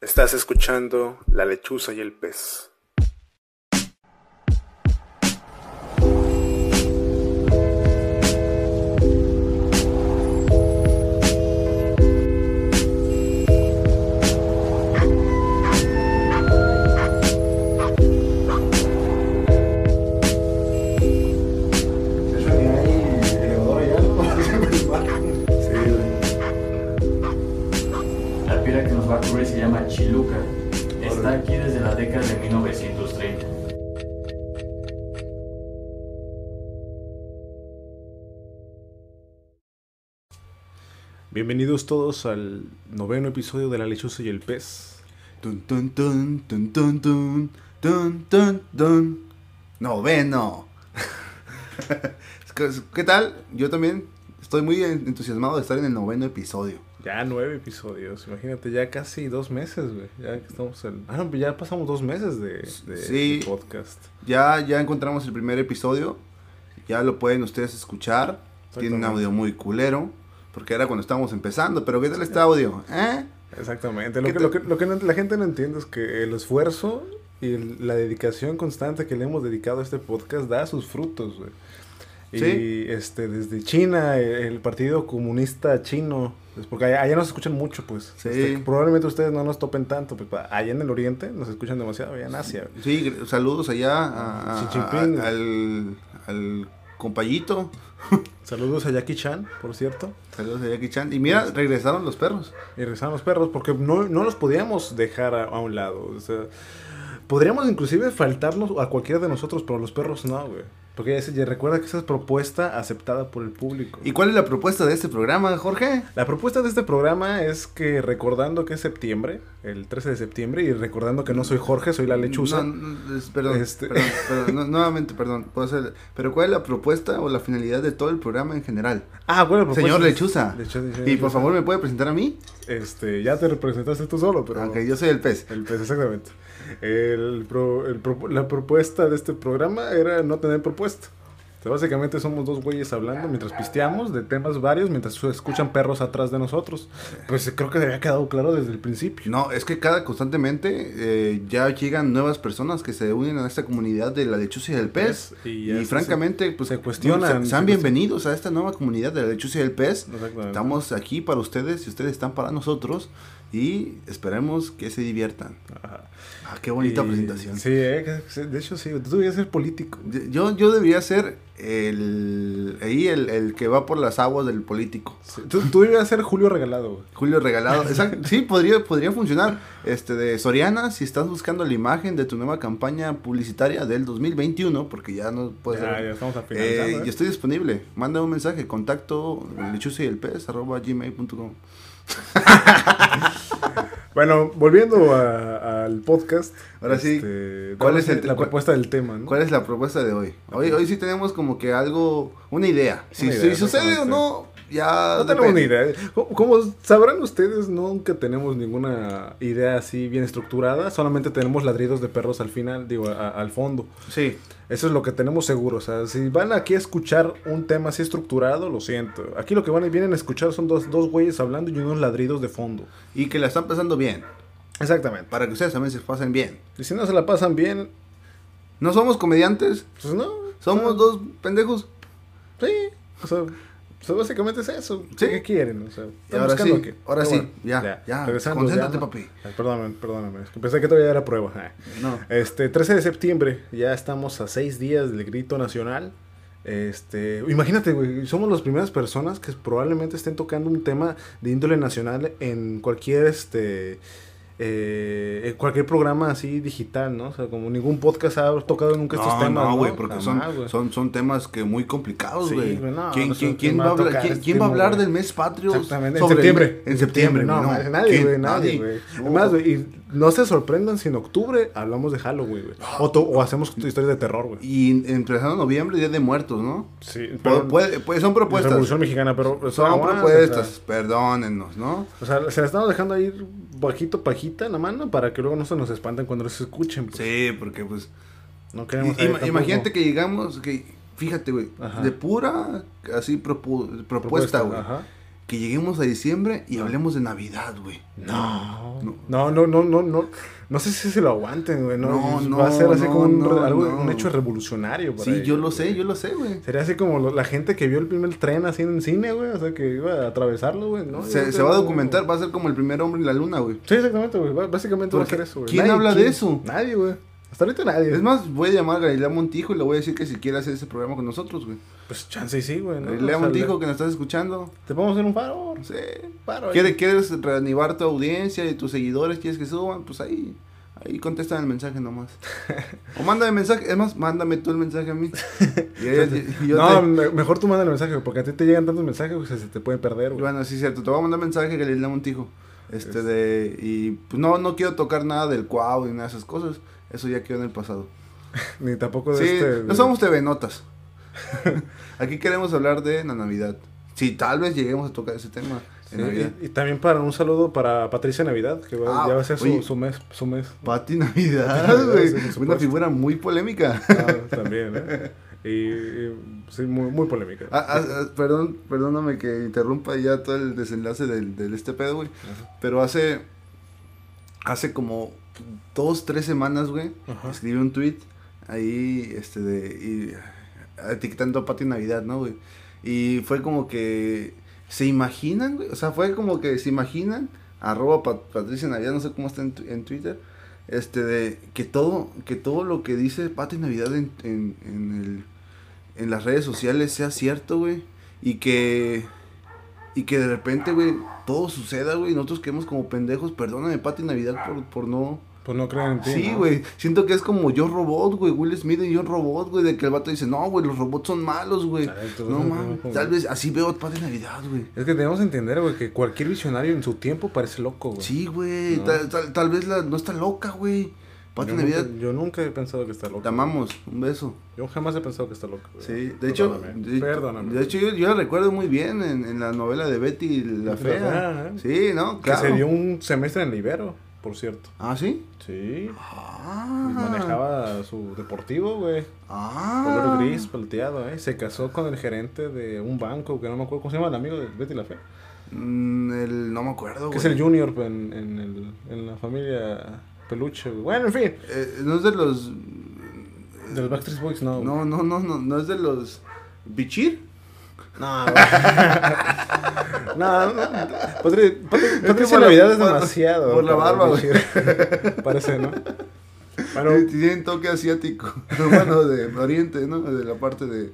Estás escuchando La lechuza y el pez. Llama Chiluca. Está aquí desde la década de 1930. Bienvenidos todos al noveno episodio de La lechuza y el pez. Tun, tun, tun, tun, tun, tun, tun, tun, tun. Noveno. ¿Qué- ¿Qué tal? Yo también estoy muy entusiasmado de estar en el noveno episodio. Ya nueve episodios, imagínate, ya casi dos meses, güey. Ya estamos en... Ah, no, pues ya pasamos dos meses de, de- Sí. de podcast. Ya, ya encontramos el primer episodio. Ya lo pueden ustedes escuchar. Tiene un audio muy culero. Porque era cuando estábamos empezando. Pero ¿qué tal este audio? ¿Eh? Exactamente. Lo ¿Qué que, te- lo que, lo que no- la gente no entiende es que el esfuerzo y el- la dedicación constante que le hemos dedicado a este podcast da sus frutos, güey. Y Sí. este, desde China, el, el Partido Comunista Chino, pues, porque allá, allá nos escuchan mucho, pues. Sí. Este, probablemente ustedes no nos topen tanto, pues allá en el Oriente nos escuchan demasiado, allá en Asia. Sí, saludos allá a- a- Xi Jinping. a- al, al compayito. Saludos a Jackie Chan, por cierto. Saludos a Jackie Chan. Y mira, regresaron los perros. Y regresaron los perros porque no, no los podíamos dejar a, a un lado. O sea, podríamos inclusive faltarnos a cualquiera de nosotros, pero los perros no, güey. Porque ya, recuerda que esa es propuesta aceptada por el público. ¿Y cuál es la propuesta de este programa, Jorge? La propuesta de este programa es que recordando que es septiembre, el 13 de septiembre, y recordando que no soy Jorge, soy la lechuza. No, no, es- perdón, Este- perdón, perdón, no, nuevamente, perdón. puedo hacer- pero ¿cuál es la propuesta o la finalidad de todo el programa en general? Ah, bueno, propuesta Señor es- Lechuza. Lechu- señor Y por Lechuza. favor, ¿me puede presentar a mí? Este, ya te representaste tú solo, pero... Aunque yo soy el pez. El pez, exactamente. El pro- el pro- la propuesta de este programa era no tener propuesta. O sea, básicamente somos dos güeyes hablando mientras pisteamos de temas varios, mientras se escuchan perros atrás de nosotros. Pues creo que había quedado claro desde el principio. No, es que cada constantemente eh, ya llegan nuevas personas que se unen a esta comunidad de la lechuza y del pez. Y Y, ya se- francamente, pues se cuestionan, se- Sean se bienvenidos a esta nueva comunidad de la lechuza y del pez. Estamos aquí para ustedes y ustedes están para nosotros. Y esperemos que se diviertan. Ajá. Ah, qué bonita Y- presentación. Sí, eh, de hecho sí, tú deberías ser político. Yo, yo debería ser el, ahí el, el que va por las aguas del político. Sí, Tú, tú deberías ser Julio Regalado, güey. Julio regalado. Exacto. Sí, podría, podría funcionar. Este de Soriana, si estás buscando la imagen de tu nueva campaña publicitaria del 2021, porque ya no puedes. Ya, ya estamos a finalizar. Eh, yo estoy disponible. Manda un mensaje, contacto lechuza y el pez arroba gmail.com. Bueno, volviendo a- al podcast. Ahora sí, este, ¿cuál es el- la propuesta del tema? ¿no? ¿Cuál es la propuesta de hoy? Hoy, hoy sí tenemos como que algo, una idea. Si, Una si idea, sucede o no, ya. No tenemos ni idea. Como, sabrán ustedes, nunca tenemos ninguna idea así bien estructurada. Solamente tenemos ladridos de perros al final, digo, a- al fondo. Sí. Eso es lo que tenemos seguro. O sea, si van aquí a escuchar un tema así estructurado, lo siento. Aquí lo que van y vienen a escuchar son dos, dos güeyes hablando y unos ladridos de fondo. Y que la están pasando bien. Exactamente. Para que ustedes también se pasen bien. Y si no se la pasan bien, No somos comediantes, pues no. somos dos pendejos. Sí. O sea, sea, básicamente es eso. Sí. ¿Qué quieren? O sea, ahora sí, ahora sí, bueno, ya, ya, regresando, concéntrate, ya. papi. Ay, Perdóname, perdóname. Es que pensé que todavía era prueba. No. Este, 13 de septiembre, ya estamos a seis días del grito nacional. Este, imagínate, güey, somos las primeras personas que probablemente estén tocando un tema de índole nacional en cualquier, este, eh, en cualquier programa así digital, ¿no? O sea, como ningún podcast ha tocado nunca estos temas, no, ¿no? güey, porque Jamás, son, son, son temas que muy complicados, Sí, güey. güey, no, ¿Quién, no quién, sé, quién ¿quién va a hablar, tocar quién, quién va a tema, hablar güey? del mes patrio? Exactamente, en septiembre. En septiembre, no, no. nadie, güey, nadie, güey. Además, güey, y no se sorprendan si en octubre hablamos de Halloween, güey. O, o hacemos historias de terror, güey. Y empezando noviembre, Día de Muertos, ¿no? Sí, Pu- puede- puede- son propuestas. Revolución Mexicana, pero o sea, Son aguanta, propuestas, perdónennos, ¿no? O sea, o sea, se la estamos dejando ahí bajito, pajita en la mano para que luego no se nos espanten cuando nos escuchen. pues. Sí, porque pues... No queremos ima- imagínate que llegamos, que fíjate, güey, Ajá. de pura, así, propu- propuesta, güey. Que lleguemos a diciembre y hablemos de Navidad, güey. No. No, no, no, no, no. No sé si se lo aguanten, güey. No, No, no, Va a ser así como un, no, re- algo- no. un hecho revolucionario. para Sí, ellos, yo lo güey. sé, yo lo sé, güey. Sería así como la gente que vio el primer tren así en cine, güey. O sea, que iba a atravesarlo, güey. Se, va a documentar, güey. va a ser como el primer hombre en la luna, güey. Sí, exactamente, güey. Básicamente va a ser eso, güey. ¿quién habla de eso? Nadie, güey. Hasta ahorita nadie. Es más, voy a llamar a Galilea Montijo y le voy a decir que si quiere hacer ese programa con nosotros, güey. Pues chance y sí, güey. ¿no? Galilea O sea, le- que nos estás escuchando. Te podemos hacer un favor. Sí. Paro. ¿Quieres, ¿Quieres reanivar tu audiencia y tus seguidores? ¿Quieres que suban? Pues ahí, ahí contestan el mensaje nomás. O mándame mensaje, es más, mándame tú el mensaje a mí. Y, ahí- y yo no, te- me- mejor tú manda el mensaje, porque a ti te llegan tantos mensajes, que se te pueden perder, güey. Bueno, sí es cierto, te voy a mandar mensaje Galilea Montijo. Este de y pues no no quiero tocar nada del cuau ni nada de esas cosas. Eso ya quedó en el pasado. Ni tampoco de Sí, este. no somos TV Notas. Aquí queremos hablar de la Navidad. Sí, tal vez lleguemos a tocar ese tema Sí, en Navidad. y, y también para un saludo para Patricia Navidad, que va- Ah, ya va a ser su, su mes. Su mes. Pati Navidad, Navidad, güey. sí, Una figura muy polémica. Ah, también, ¿eh? Y, y, sí, muy, muy polémica. Ah, perdón, perdóname que interrumpa ya todo el desenlace del, del este pedo, güey. Pero hace, hace como dos, tres semanas, güey, escribí un tweet ahí, este, de, y, etiquetando a Pati Navidad, ¿no, güey? Y fue como que, ¿se imaginan, güey? O sea, fue como que, ¿se imaginan? Arroba Pat- Patricia Navidad, no sé cómo está en, en Twitter. Este, de que todo, que todo lo que dice Pati Navidad en, en, en el, en las redes sociales sea cierto, güey. Y que, y que de repente, güey, todo suceda, güey. Nosotros quedemos como pendejos. Perdóname, Pati Navidad, por, por no... Pues no creen en ti. Sí, ¿no? güey. Siento que es como Yo Robot, güey. Will Smith en Yo Robot, güey. De que el vato dice, no, güey, los robots son malos, güey. No, mames. Tal vez así veo Pati Navidad, güey. Es que tenemos que entender, güey, que cualquier visionario en su tiempo parece loco, güey. Sí, güey. No. Tal, tal, tal vez la, no está loca, güey. Yo Navidad, Nunca, yo nunca he pensado que está loco. te amamos. Un beso. Yo jamás he pensado que está loco. güey. Sí, de hecho, Perdóname, de, perdóname. de hecho yo, yo la recuerdo muy bien en, en la novela de Betty la Fea. la Fea, ¿eh? Sí, ¿no? Que Claro. se dio un semestre en Libero, por cierto. Ah, ¿sí? Sí. Ah. Manejaba su deportivo, güey. Ah. Color gris, plateado, ¿eh? Se casó con el gerente de un banco, que no me acuerdo cómo se llama, el amigo de Betty la Fea. Mm, el, no me acuerdo, Que es el junior pues, en, en, el, en la familia peluche, güey. Bueno, en fin. Eh, no es de los... De los Backstreet Boys, no. No, no, no, no, no es de los... ¿Bichir? No, no, no. Patri- Patri- Patricia Navidad es demasiado. por la barba, güey. Parece, ¿no? Bueno, Tienen toque asiático. bueno, de Oriente, ¿no? De la parte de...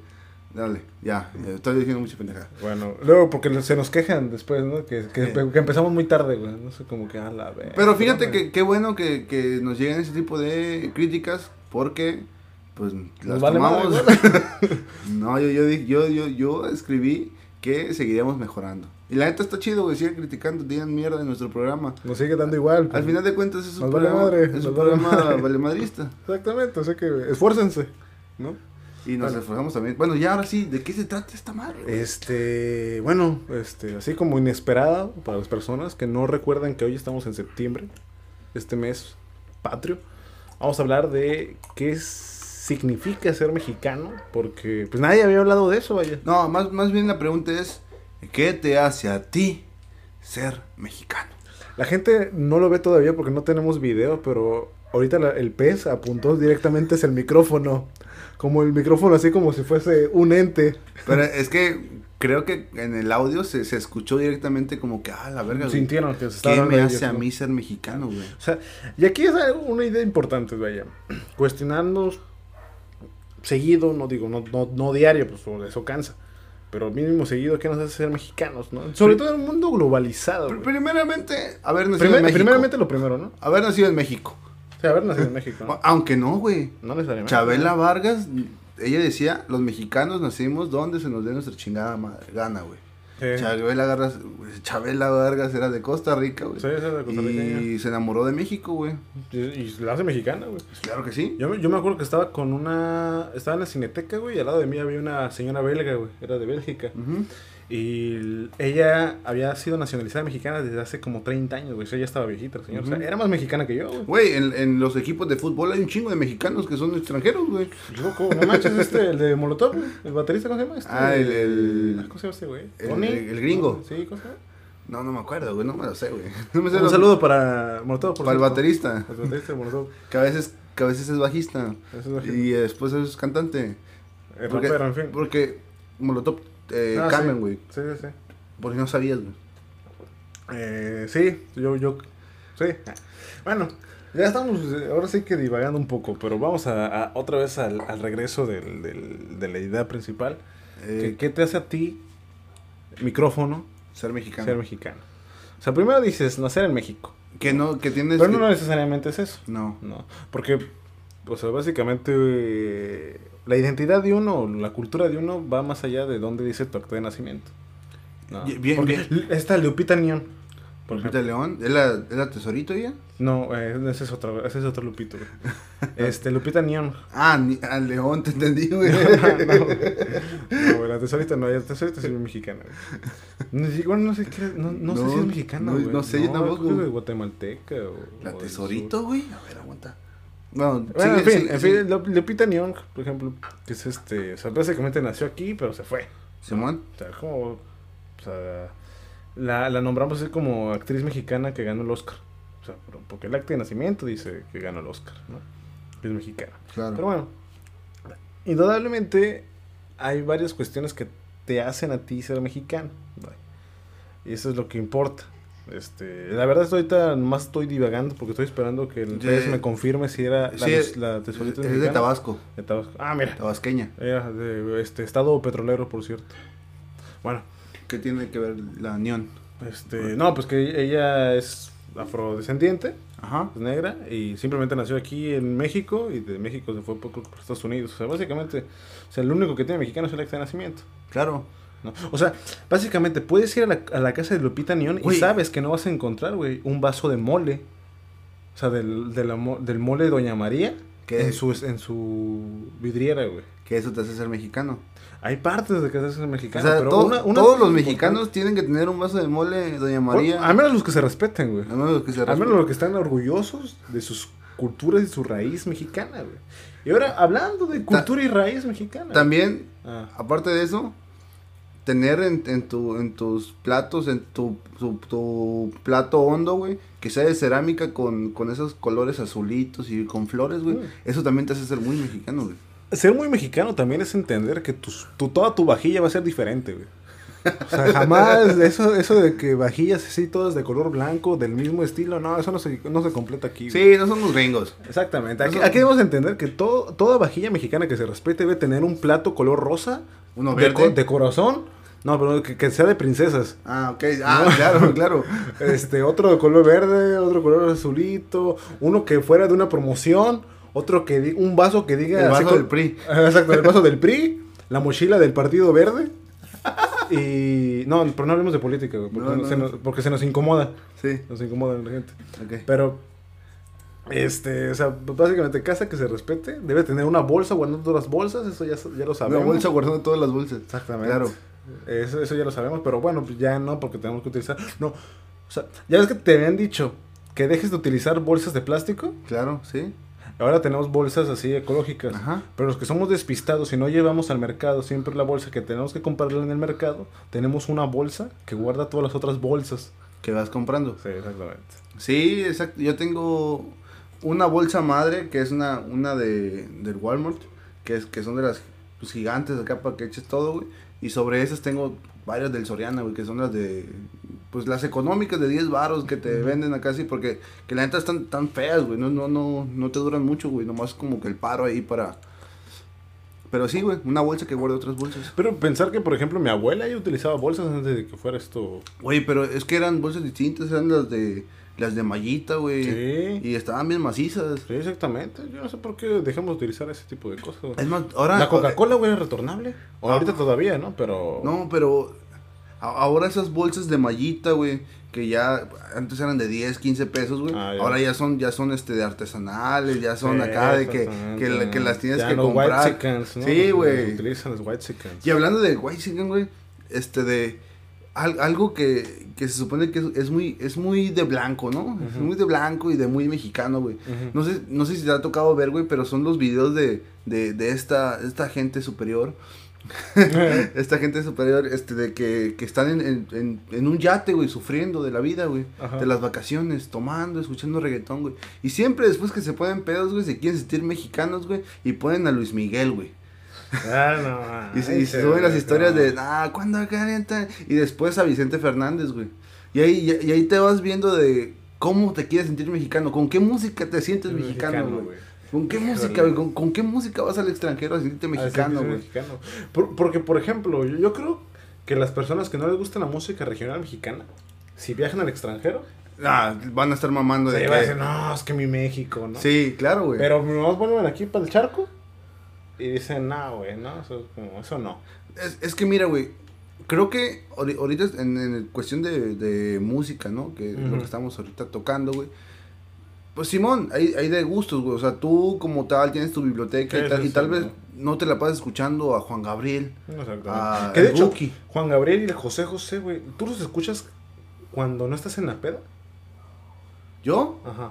Dale, ya, ya, estoy diciendo mucha pendejada. bueno, luego porque se nos quejan después, ¿no? Que, que, Sí. que empezamos muy tarde, güey. No sé, como que a la vez. Pero fíjate que qué bueno que, que nos lleguen ese tipo de críticas porque pues las Nos vale tomamos. no, yo, yo, yo, yo, yo escribí que seguiríamos mejorando. Y la neta está chido, güey, sigan criticando, digan mierda en nuestro programa. Nos sigue dando igual. pues. Al final de cuentas es un Nos vale programa, madre, es un vale programa madre. valemadrista. Exactamente, o sea que esfuércense, ¿no? Y nos esforzamos también. Bueno, ya ahora sí, ¿de qué se trata esta madre? güey? Este, bueno, este, así como inesperada para las personas que no recuerdan que hoy estamos en septiembre, este mes patrio, vamos a hablar de qué es- significa ser mexicano, porque pues nadie había hablado de eso, vaya. No, más, más bien la pregunta es, ¿qué te hace a ti ser mexicano? La gente no lo ve todavía porque no tenemos video, pero ahorita la- el pez apuntó directamente hacia el micrófono, como el micrófono así como si fuese un ente. Pero es que creo que en el audio se, se escuchó directamente como que, ah, la verga. Sintieron que se estaba ¿Qué me hace ellos, a mí ser mexicano, güey? O sea, y aquí es una idea importante, vaya. Cuestionarnos seguido, no digo, no, no, no diario, pues eso cansa. Pero mínimo seguido, ¿qué nos hace ser mexicanos, no? Sobre todo en un mundo globalizado. Pr- güey. Primeramente, haber nacido Primer- en México. primeramente lo primero, ¿no? Haber nacido en México. O sea, haber nacido en México. ¿no? Aunque no, güey. No necesariamente. Chabela Vargas, ella decía, los mexicanos nacimos donde se nos dé nuestra chingada madre- gana, güey. Sí. Chabela, Vargas, Chabela Vargas era de Costa Rica, güey. Sí, es de costarriceña. y se enamoró de México, güey. Y, y la hace mexicana, güey. Pues claro que sí. Yo, me- yo me acuerdo que estaba con una... Estaba en la cineteca, güey, y al lado de mí había una señora belga, güey. Era de Bélgica. Y ella había sido nacionalizada mexicana desde hace como 30 años, güey. O sea, ella estaba viejita, la señora. O sea, era más mexicana que yo, güey. Güey, en, en los equipos de fútbol hay un chingo de mexicanos que son extranjeros, güey. Loco, no manches, este, el de Molotov, güey. El baterista, ¿cómo se llama? Este, Ah, el- el- ¿Cómo se llama este, güey? el- el- el gringo. Sí, ¿cómo se llama? No, no me acuerdo, güey, no me lo sé, güey. No me sé Un saludo para Molotov, por Para el baterista, El baterista de Molotov. que a veces, que a veces es bajista. Es el- Y después es cantante. el Porque, rapero, en fin. porque Molotov eh, Ah, sí. güey. Sí, sí, sí. Porque no sabías, güey. Eh, sí, yo, yo, sí. Bueno, ya estamos, eh, ahora sí que divagando un poco, pero vamos a, a- otra vez al, al regreso del, del- de la idea principal. Eh, ¿Qué, qué te hace a ti, micrófono, ser mexicano. ser mexicano? O sea, primero dices, nacer en México. que no, que tienes. Pero que- no necesariamente es eso. No. No, porque, o sea, básicamente eh, la identidad de uno, la cultura de uno va más allá de dónde dice tu acta de nacimiento. No, bien, porque bien. esta Lupita por Lupita ejemplo. León, ¿es la, es la tesorito ella? No, eh, ese es otro, ese es otro Lupito, güey. Este, Lupita Nyong. Ah, ni, a León, te entendí, güey. No, no, no, güey, la tesorita no, la tesorita es mexicana, güey. Bueno, no sé qué, no, no, sé si es mexicana, no- güey. no sé, yo tampoco. creo que de guatemalteca o... La o tesorito, güey. A ver, aguanta. Bueno, Bueno, en fin, sigue, en fin, Lupita Nyong, por ejemplo, que es este, o sea, básicamente nació aquí, pero se fue. Simón. O sea, como, o sea, la, la nombramos así como actriz mexicana que ganó el Oscar. O sea, por- porque el acta de nacimiento dice que ganó el Oscar, ¿no? Es mexicana. Claro. Pero bueno, indudablemente hay varias cuestiones que te hacen a ti ser mexicano. ¿no? Y eso es lo que importa. Este, la verdad estoy ahorita más estoy divagando porque estoy esperando que el juez me confirme si era la, Sí, es- la tesorita es de. Tabasco, De Tabasco. Ah, mira. tabasqueña. Era de este estado petrolero, por cierto. Bueno, ¿Qué tiene que ver la Neón? este, no, pues que ella es afrodescendiente, Ajá. es negra y simplemente nació aquí en México y de México se fue por, por Estados Unidos. O sea, básicamente, o sea, el único que tiene mexicano es el acta de nacimiento. Claro. ¿No? O sea, básicamente puedes ir a la, a la casa de Lupita Nyong y sabes que no vas a encontrar, güey, un vaso de mole. O sea, del, del mole de Doña María ¿Qué? en su, en su vidriera, güey. Que eso te hace ser mexicano. Hay partes de que se hacen O mexicanos, sea, pero to- una- una todos los mexicanos tienen que tener un vaso de mole, Doña María. Bueno, a menos los que se respeten, güey. A menos que se Al menos respeten. los que están orgullosos de sus culturas y su raíz mexicana, güey. Y ahora, hablando de cultura y raíz mexicana. También, Ah, aparte de eso, tener en, en, tu, en tus platos, en tu, tu, tu plato hondo, güey, que sea de cerámica con, con esos colores azulitos y con flores, güey. Mm. Eso también te hace ser muy mexicano, güey. Ser muy mexicano también es entender que tus, tu, toda tu vajilla va a ser diferente, güey. O sea, jamás eso, eso de que vajillas así todas de color blanco, del mismo estilo, no, eso no se, no se completa aquí. güey. Sí, no somos gringos. Exactamente. Aquí, aquí debemos entender que todo, toda vajilla mexicana que se respete debe tener un plato color rosa, Uno de, verde. de corazón, no, pero que, que sea de princesas. Ah, ok. Ah, claro, claro. Este, otro de color verde, otro color azulito, uno que fuera de una promoción, otro que di- un vaso que diga El vaso con- del PRI. Exacto, el vaso del PRI, la mochila del Partido Verde. Y no, pero no hablemos de política, güey, porque, No, no. Se nos, porque se nos incomoda, Sí, nos incomoda la gente. ok. Pero este, o sea, básicamente casa que se respete debe tener una bolsa guardando todas las bolsas, eso ya, ya lo Una sabemos. bolsa guardando todas las bolsas. Exactamente. Claro. Eso, eso ya lo sabemos, pero bueno, pues ya no, porque tenemos que utilizar. No, o sea, ya ves que te habían dicho que dejes de utilizar bolsas de plástico. Claro, sí. Ahora tenemos bolsas así ecológicas. Ajá. Pero los que somos despistados y no llevamos al mercado siempre la bolsa que tenemos que comprarla en el mercado, tenemos una bolsa que guarda todas las otras bolsas. Que vas comprando. Sí, exactamente. Sí, exacto. Yo tengo una bolsa madre que es una, una de, del Walmart, que, es, que son de las pues, gigantes acá para que eches todo, güey. Y sobre esas tengo varias del Soriana, güey, que son las de, pues las económicas de 10 baros que te venden acá así, porque que la neta están tan feas, güey, no, no, no, no te duran mucho, güey, nomás como que el paro ahí para... Pero sí, güey, una bolsa que guarda otras bolsas. Pero pensar que, por ejemplo, mi abuela ya utilizaba bolsas antes de que fuera esto. Güey, pero es que eran bolsas distintas, eran las de, las de mallita, güey. Sí. Y estaban bien macizas. Sí, exactamente. Yo no sé por qué dejamos de utilizar ese tipo de cosas. güey. Es más, ahora... La Coca-Cola, güey, es retornable. O Ah. ahorita todavía, ¿no? Pero. No, pero ahora esas bolsas de mallita, güey, que ya antes eran de 10, 15 pesos, güey. Ah, ahora ya son ya son este de artesanales, ya son Sí, acá de que, que, que las tienes Ya que los comprar. Whitexicans, ¿no? Sí, güey. Utilizan los White Chickens. Y hablando de White Chicken, güey, este de al- algo que, que se supone que es, es muy es muy de blanco, ¿no? Es muy de blanco y de muy mexicano, güey. No sé, no sé si te ha tocado ver, güey, pero son los videos de, de, de esta, esta gente superior. esta gente superior, este, de que, que están en, en, en, en un yate, güey, sufriendo de la vida, güey. Ajá. De las vacaciones, tomando, escuchando reggaetón, güey. Y siempre después que se ponen pedos, güey, se quieren sentir mexicanos, güey, y ponen a Luis Miguel, güey. Ah, no. Y se, y se suben las historias de, ah, ¿cuándo calienta? Y después a Vicente Fernández, güey. Y ahí, y ahí te vas viendo de cómo te quieres sentir mexicano, con qué música te sientes mexicano, güey. ¿Con qué música, güey? ¿Con, con qué música vas al extranjero a sentirte mexicano, güey? Por- porque, por ejemplo, yo, yo creo que las personas que no les gusta la música regional mexicana, si viajan al extranjero, Ah, van a estar mamando de van a que... decir, no, es que mi México, ¿no? Sí, claro, güey. Pero nomás vuelven aquí para el charco y dicen, no, güey, no, eso, como, eso no. Es, es que mira, güey, creo que ahori- ahorita en, en cuestión de, de música, ¿no? Que es lo que estamos ahorita tocando, güey. Pues Simón, hay, hay de gustos, güey. O sea, tú como tal tienes tu biblioteca Sí, y tal, sí, y tal sí, vez ¿no? no te la pases escuchando a Juan Gabriel. Exactamente. Ah, que de hecho, Buki. Juan Gabriel y el José José, güey, ¿tú los escuchas cuando no estás en la peda? ¿Yo? Ajá.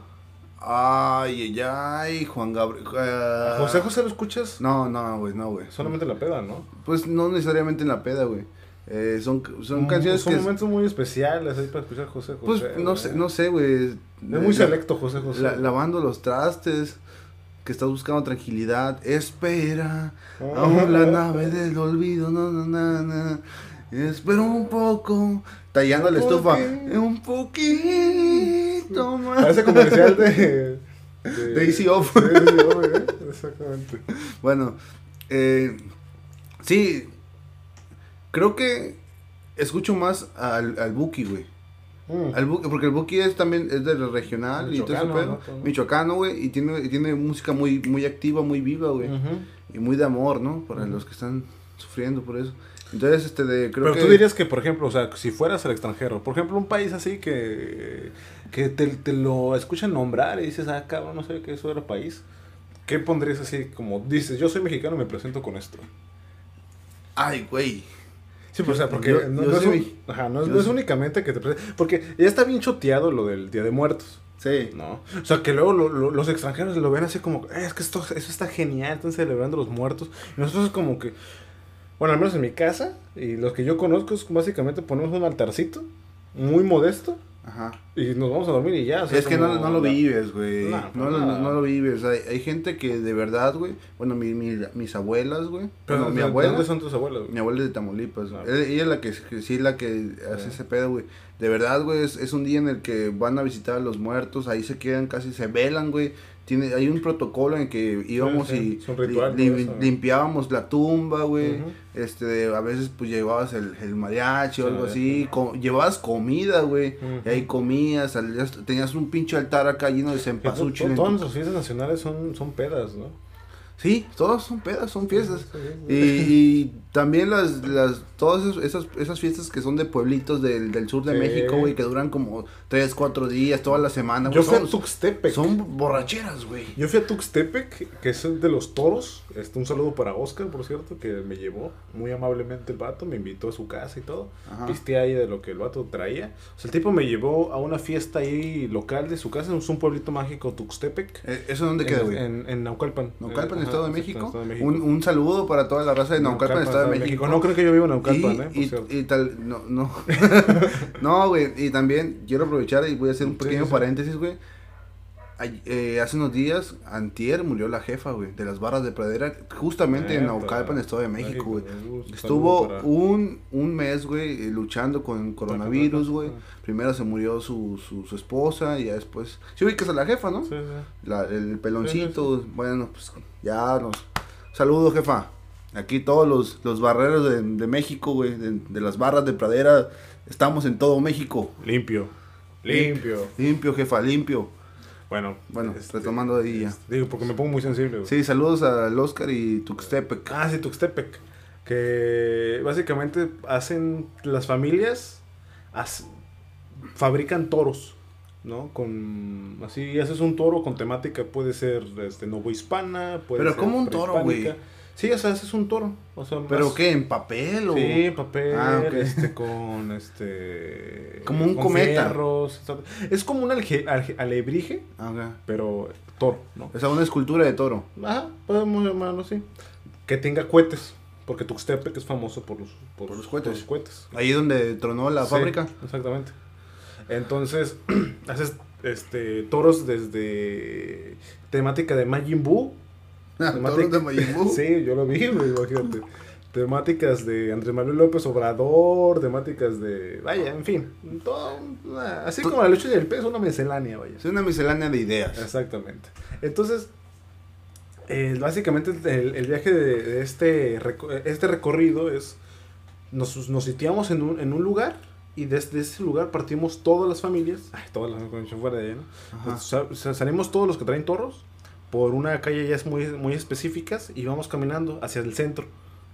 Ay, ay, ay, Juan Gabriel. ¿A José José lo escuchas No, no, güey, no, güey. solamente en la peda, ¿no? Pues no necesariamente en la peda, güey. Eh, son son Mm, canciones Son que... momentos muy especiales ahí para escuchar José Pues José. no güey. sé, no sé, güey. Es muy selecto José José. La- lavando los trastes, que estás buscando tranquilidad. Espera, Ah. aún la nave del olvido, no, no, no, no. Espera un poco, tallando la estufa. Un poquito Parece comercial de... De Easy Off. Sí, de Easy Off, ¿eh? Exactamente. Bueno, eh, sí, creo que escucho más al, al Buki, güey. Mm. Al Bu- porque el Buki es también es del regional y todo Michoacano. ¿no? Todo. Michoacano, güey, y tiene, y tiene música muy, muy activa, muy viva, güey. Y muy de amor, ¿no? Para los que están sufriendo por eso. Entonces, este, de, creo Pero que... tú dirías que, por ejemplo, o sea, si fueras al extranjero, por ejemplo, un país así que, que te, te lo escuchan nombrar y dices, ah, cabrón, no sé qué eso era país, ¿qué pondrías así como, dices, yo soy mexicano y me presento con esto? Ay, güey. Sí, pues, o sea, porque Yo- no, yo no es, soy- un- ajá, no es- yo no es soy- únicamente que te presentes, porque ya está bien choteado lo del Día de Muertos, Sí. ¿no? O sea, que luego lo- lo- los extranjeros lo ven así como, "Eh, es que esto, eso está genial, están celebrando los muertos, y nosotros es como que, bueno, al menos en mi casa, y los que yo conozco, es básicamente ponemos un altarcito, muy modesto, Ajá. y nos vamos a dormir y ya. o sea, es que no, no lo vives, güey. No, No, no lo vives. Hay, hay gente que de verdad, güey. Bueno, mi, mi- mis abuelas, güey. Pero, Bueno, mi ¿de- abuela. ¿Dónde son tus abuelos? Mi abuela es de Tamaulipas. Ah. Ella, ella es la que, que sí la que hace ese pedo, güey. De verdad, güey, es, es un día en el que van a visitar a los muertos, ahí se quedan casi, se velan, güey. Tiene, hay un protocolo en que íbamos sí, y ritual, li- li- limpiábamos la tumba, güey. Este, a veces pues llevabas el, el mariachi o algo sí. así, co- llevabas comida, güey. Y ahí comías, salías- tenías un pinche altar acá lleno de cempasúchil. Todas nuestras fiestas nacionales son, son pedas, ¿no? Sí, todas son pedas, son fiestas. Sí, Y, y también las, las, todas esas- esas, fiestas que son de pueblitos del, del sur de Sí. México, güey, que duran como 3, 4 días, toda la semana, Yo güey. fui a Son, Tuxtepec. son borracheras, güey. Yo fui a Tuxtepec, que es el de los toros. Este, un saludo para Oscar, por cierto, que me llevó muy amablemente el vato, me invitó a su casa y todo. Pisté ahí de lo que el vato traía. O sea, el tipo me llevó a una fiesta ahí local de su casa, es un pueblito mágico, Tuxtepec. Eh, ¿Eso dónde queda, güey? En, en Naucalpan. Naucalpan, Eh, Estado de México. Estado de México. Un, un saludo para toda la raza de Naucalpan, Estado de México. No creo que yo vivo en Naucalpan, y, ¿eh? Por y- cierto. y tal, no, no. no, güey, y también quiero aprovechar y voy a hacer un pequeño sí, sí. paréntesis, güey. Eh, hace unos días, antier, murió la jefa, güey, de las barras de pradera, justamente en Neta. Naucalpan, Estado de México, güey. Estuvo para- un, un mes, güey, eh, luchando con coronavirus, güey. Primero se murió su, su, su esposa y ya después... Sí, ubicas a la jefa, ¿no? Sí, sí. La- el peloncito, bueno, pues ya nos... Saludos, jefa. Aquí todos los, los barreros de, de México, güey, de, de las barras de pradera, estamos en todo México. Limpio. Limpio. Limpio, jefa, limpio. Bueno, Bueno, este, retomando ya. este, Digo, porque me pongo muy sensible. güey. Sí, saludos al Oscar y Tuxtepec. Ah, sí, Tuxtepec. Que básicamente hacen las familias, fabrican toros, ¿no? Con, así haces un toro con temática, puede ser este, novohispana, puede Pero ser ¿cómo un toro, güey? Sí, o sea, ese es un toro. O sea, ¿Pero más- qué? ¿En papel o...? Sí, papel, Ah, este, con este... Como un con cometa. fierros, es como un alge- alge- alebrije, Ah, ok. pero toro, ¿no? O sea, una escultura de toro. Ajá, podemos llamarlo así. Que tenga cohetes, porque Tuxtepec es famoso por los, por, Por los cohetes. los cohetes. Ahí donde tronó la Sí, fábrica. Exactamente. Entonces, haces este, toros desde temática de Majin Buu. Buu. sí, yo lo vi, imagínate. Temáticas de Andrés Manuel López Obrador, temáticas de. Vaya, en fin. Todo, una- así como la lucha del pez, una miscelánea, vaya. Es una miscelánea de ideas. Exactamente. Entonces, eh, básicamente el, el viaje de, de este, este recorrido es, nos, nos sitiamos en un, en un lugar y desde ese lugar partimos todas las familias, ay, todas las fuera de allá, ¿no? Salimos todos los que traen toros por una calle ya es muy, muy específicas y vamos caminando hacia el centro,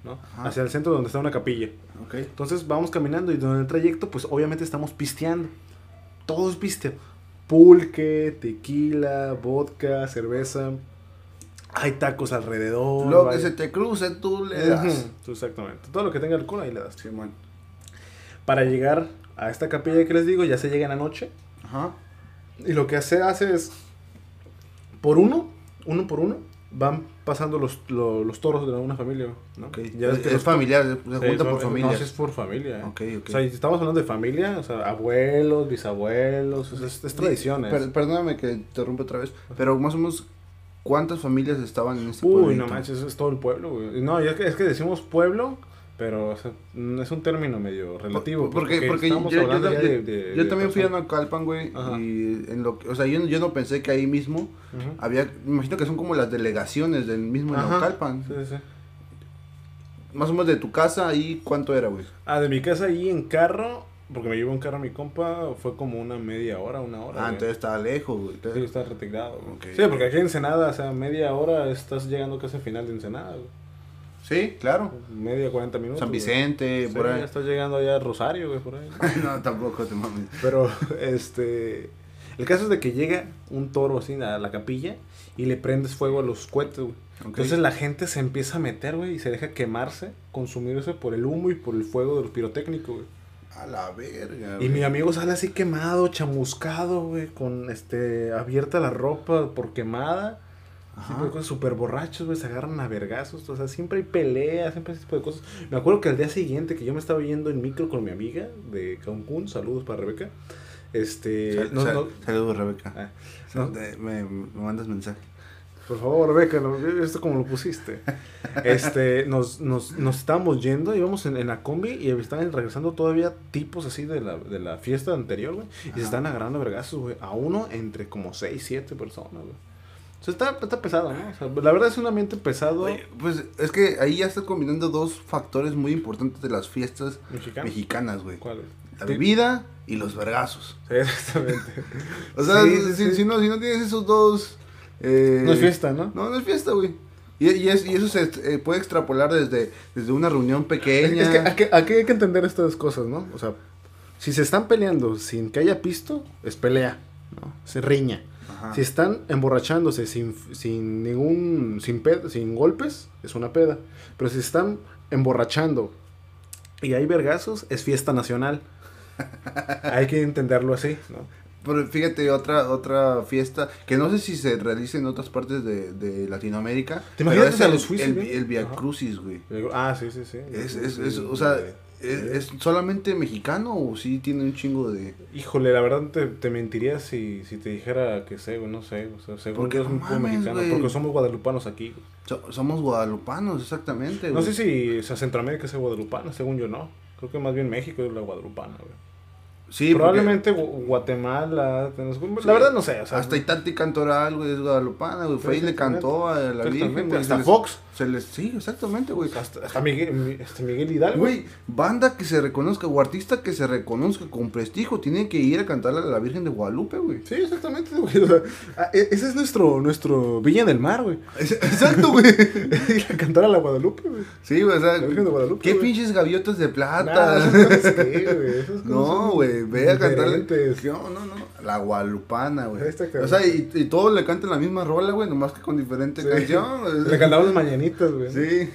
¿no? Ajá. Hacia el centro donde está una capilla. Entonces vamos caminando y durante el trayecto, pues obviamente estamos pisteando. Todos pisteo. Pulque, tequila, vodka, cerveza. Hay tacos alrededor. Lo que se te cruce, tú le das. Exactamente. Todo lo que tenga alcohol ahí le das. Simón. Para llegar a esta capilla que les digo, ya se llega en la noche. Ajá. Y lo que se hace es, por uno, uno por uno, van pasando los, lo- los toros de una familia. es, que es los- familiar, se junta por familias. No, es por familia. ¿eh? Ok, ok. O sea, estamos hablando de familia, o sea, abuelos, bisabuelos, o sea, es, es tradiciones. Per- perdóname que te interrumpa otra vez, pero más o menos, ¿cuántas familias estaban en este Uy, pueblito? no manches, es todo el pueblo, güey. No, es que, es que decimos pueblo, pero o sea, es un término medio relativo. Porque, porque estamos yo, yo- yo- de- de- yo de también fui a. Naucalpan, güey, y en lo que, o sea, yo, yo no pensé que ahí mismo había, me imagino que son como las delegaciones del mismo Ajá. Naucalpan. Sí, sí, sí. Más o menos de tu casa, ahí, ¿cuánto era, güey? Ah, de mi casa ahí en carro, porque me llevó en carro mi compa, fue como una media hora, una hora. Ah, güey. entonces estaba lejos, güey. Sí, Entonces- está retirado. Sí, porque aquí en Ensenada, o sea, media hora estás llegando casi al final de Ensenada. güey. Sí, claro. Media, 40 minutos. San güey. Vicente, Sí, por ahí. ya estás llegando allá a Rosario, güey, por ahí. no, tampoco te mames. Pero, este. El caso es de que llega un toro así a la capilla y le prendes fuego a los cohetes, güey. Entonces la gente se empieza a meter, güey, y se deja quemarse, consumirse por el humo y por el fuego de los pirotécnicos, güey. A la verga, Y güey. mi amigo sale así quemado, chamuscado, güey, con este abierta la ropa por quemada. Ajá. güey, con súper borrachos, güey, se agarran a vergazos. O sea, siempre hay peleas, siempre ese tipo de cosas. Me acuerdo que al día siguiente que yo me estaba yendo en micro con mi amiga de Cancún, saludos para Rebeca. Este. Sal- no- sal- no- Saludos, Rebeca. ah, No, me, me mandas mensaje. por favor, Rebeca, esto como lo pusiste. Este, nos, nos, nos estábamos yendo, íbamos en, en la combi y estaban regresando todavía tipos así de la, de la fiesta anterior, güey. Y se están agarrando vergazos, güey. A uno entre como 6, 7 personas, güey. Sea, está, está pesado, ¿no? O sea, la verdad es un ambiente pesado Oye, pues es que ahí ya está combinando dos factores muy importantes de las fiestas mexicanas, güey. ¿Cuál es? La bebida y los vergazos. Sí, exactamente. O sea, Sí, si, sí, sí. si no, si no tienes esos dos... eh, No es fiesta, ¿no? No, no es fiesta, güey. Y, y, es- y eso se eh, puede extrapolar desde, desde una reunión pequeña. es que aquí, aquí hay que entender estas cosas, ¿no? O sea, si se están peleando sin que haya pisto, es pelea, ¿no? Se riña. Ajá. Si están emborrachándose sin, sin ningún, sin, ped- sin golpes, es una peda. Pero si están emborrachando y hay vergazos, es fiesta nacional. hay que entenderlo así, ¿no? Pero fíjate, otra otra fiesta que no sé si se realiza en otras partes de, de Latinoamérica. ¿Te pero imaginas es a el, los juicios, el, güey? el Via. Crucis, güey. Ah, sí, sí, sí. Es, es, es, o sea, ¿es, es solamente mexicano o sí tiene un chingo de...? Híjole, la verdad te, te mentiría si, si te dijera que sé, güey, no sé. O sea, según Porque es no mames, mexicano, porque somos guadalupanos aquí. so- somos guadalupanos, exactamente, No sé si o sea, Centroamérica es guadalupana, según yo no. Creo que más bien México es la guadalupana, güey. Sí, porque Probablemente Gu- Guatemala, la verdad no sé. O sea, hasta Itati Cantoral, güey, es guadalupana, güey. Fue y le cantó a la Virgen, hasta les- Fox. Se les, sí, exactamente, güey. hasta, hasta Miguel, mi- hasta Miguel Hidalgo. Güey, banda que se reconozca, o artista que se reconozca con prestigio, tiene que ir a cantarle a la Virgen de Guadalupe, güey. Sí, exactamente, güey. O sea, ah, e- ese es nuestro, nuestro Villa del Mar, güey. Exacto, güey. Ir a cantar a la Guadalupe, güey. Sí, güey, o sea, La Virgen de Guadalupe, qué güey. pinches gaviotas de plata. Nah, no güey, no, güey, güey. Ve a. No, no, no. La guadalupana, güey. O sea, y, y todos le cantan la misma rola, güey, nomás que con diferente Sí. canción. Le cantamos las mañanitas, güey. Sí.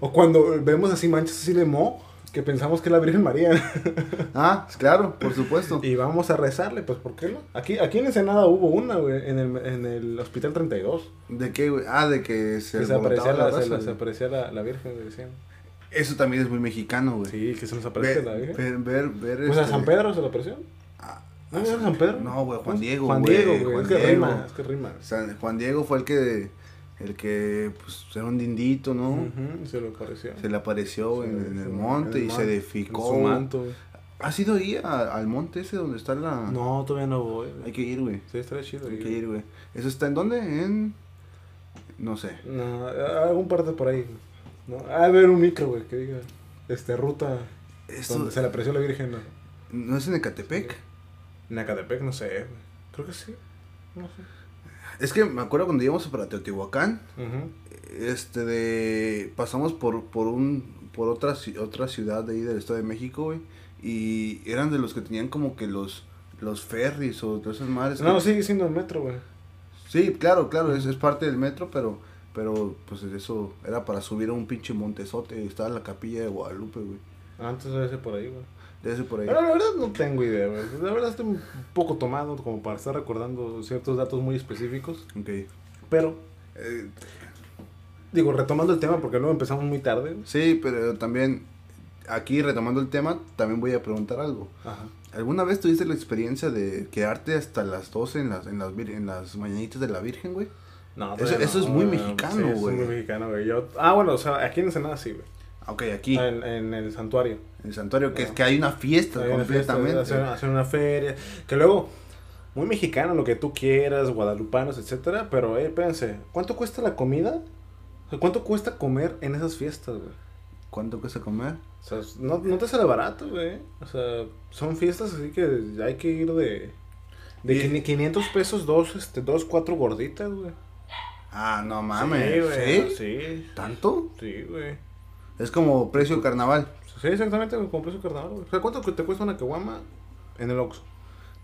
O cuando vemos así manchas así de mo, que pensamos que es la Virgen María. Ah, claro, por supuesto. y vamos a rezarle, pues, ¿por qué no? Aquí, aquí en Ensenada hubo una, güey, en el, en el Hospital 32. ¿De qué, güey? Ah, de que se Que aparecía, la, la se, la- güey. se aparecía la, la Virgen, decían. Eso también es muy mexicano, güey. Sí, que se nos aparece Ver, la Virgen. ver, ver, ver, Pues a este, San Pedro se le apareció. ah, ¿No a era San Pedro? No, güey, Juan. Diego, Juan güey, Diego, güey. Juan Es que Diego. rima, es que rima. San- Juan Diego fue el que, el que, pues, era un dindito, ¿no? Ujú, se le apareció. Se le apareció en, el monte en y se edificó. en su manto, güey. ¿Has ido ahí a- al monte ese donde está la...? No, todavía no voy. güey. Hay que ir, güey. Sí, estaría chido. Hay ir. que ir, güey. ¿Eso está en dónde? En... No sé. No, algún parte por ahí. ¿No? A ver un micro, güey, que diga. Este, ruta. Esto... Donde se le apareció la Virgen. ¿no? ¿No es en Ecatepec? En Acatepec, no sé, güey. Creo que sí. No sé. Es que me acuerdo cuando íbamos para Teotihuacán, este de pasamos por por un por otra otra ciudad de ahí del Estado de México, güey, y eran de los que tenían como que los los ferries o de esas madres. No, que- sigue siendo el metro, güey. Sí, claro, claro, es, es parte del metro, pero pero pues eso era para subir a un pinche montezote, estaba la capilla de Guadalupe, güey. Antes debe ser por ahí, güey. Debe ser por ahí. Pero la verdad no tengo idea, güey. La verdad estoy un poco tomado como para estar recordando ciertos datos muy específicos. Ok. Pero, Eh, digo, retomando el tema porque luego empezamos muy tarde. güey. sí, pero también aquí retomando el tema, también voy a preguntar algo. Ajá. ¿Alguna vez tuviste la experiencia de quedarte hasta las 12 en las, en las, en las mañanitas de la Virgen, güey? No, Eso- eso es no, muy güey. mexicano, Sí, eso es güey. muy mexicano, güey. Yo, ah, bueno, o sea, aquí en Ensenada sí, güey. Ok, aquí, En, en el santuario. en el santuario, que es que hay una fiesta Hay una fiesta, completamente. hacer, hacer una feria. Que luego, muy mexicano, lo que tú quieras, guadalupanos, etcétera. Pero, eh, espérense, ¿cuánto cuesta la comida? ¿Cuánto cuesta comer en esas fiestas, güey? ¿Cuánto cuesta comer? O sea, no, no te sale barato, güey. O sea, son fiestas así que hay que ir de... De Y- quin- 500 pesos, dos, este, dos, cuatro gorditas, güey. Ah, no mames. Sí, güey. ¿Sí? Sí, ¿Tanto? sí, güey. Es como precio carnaval. Sí, exactamente, compré su carnaval, güey. O sea, ¿cuánto te cuesta una caguama en el Oxxo?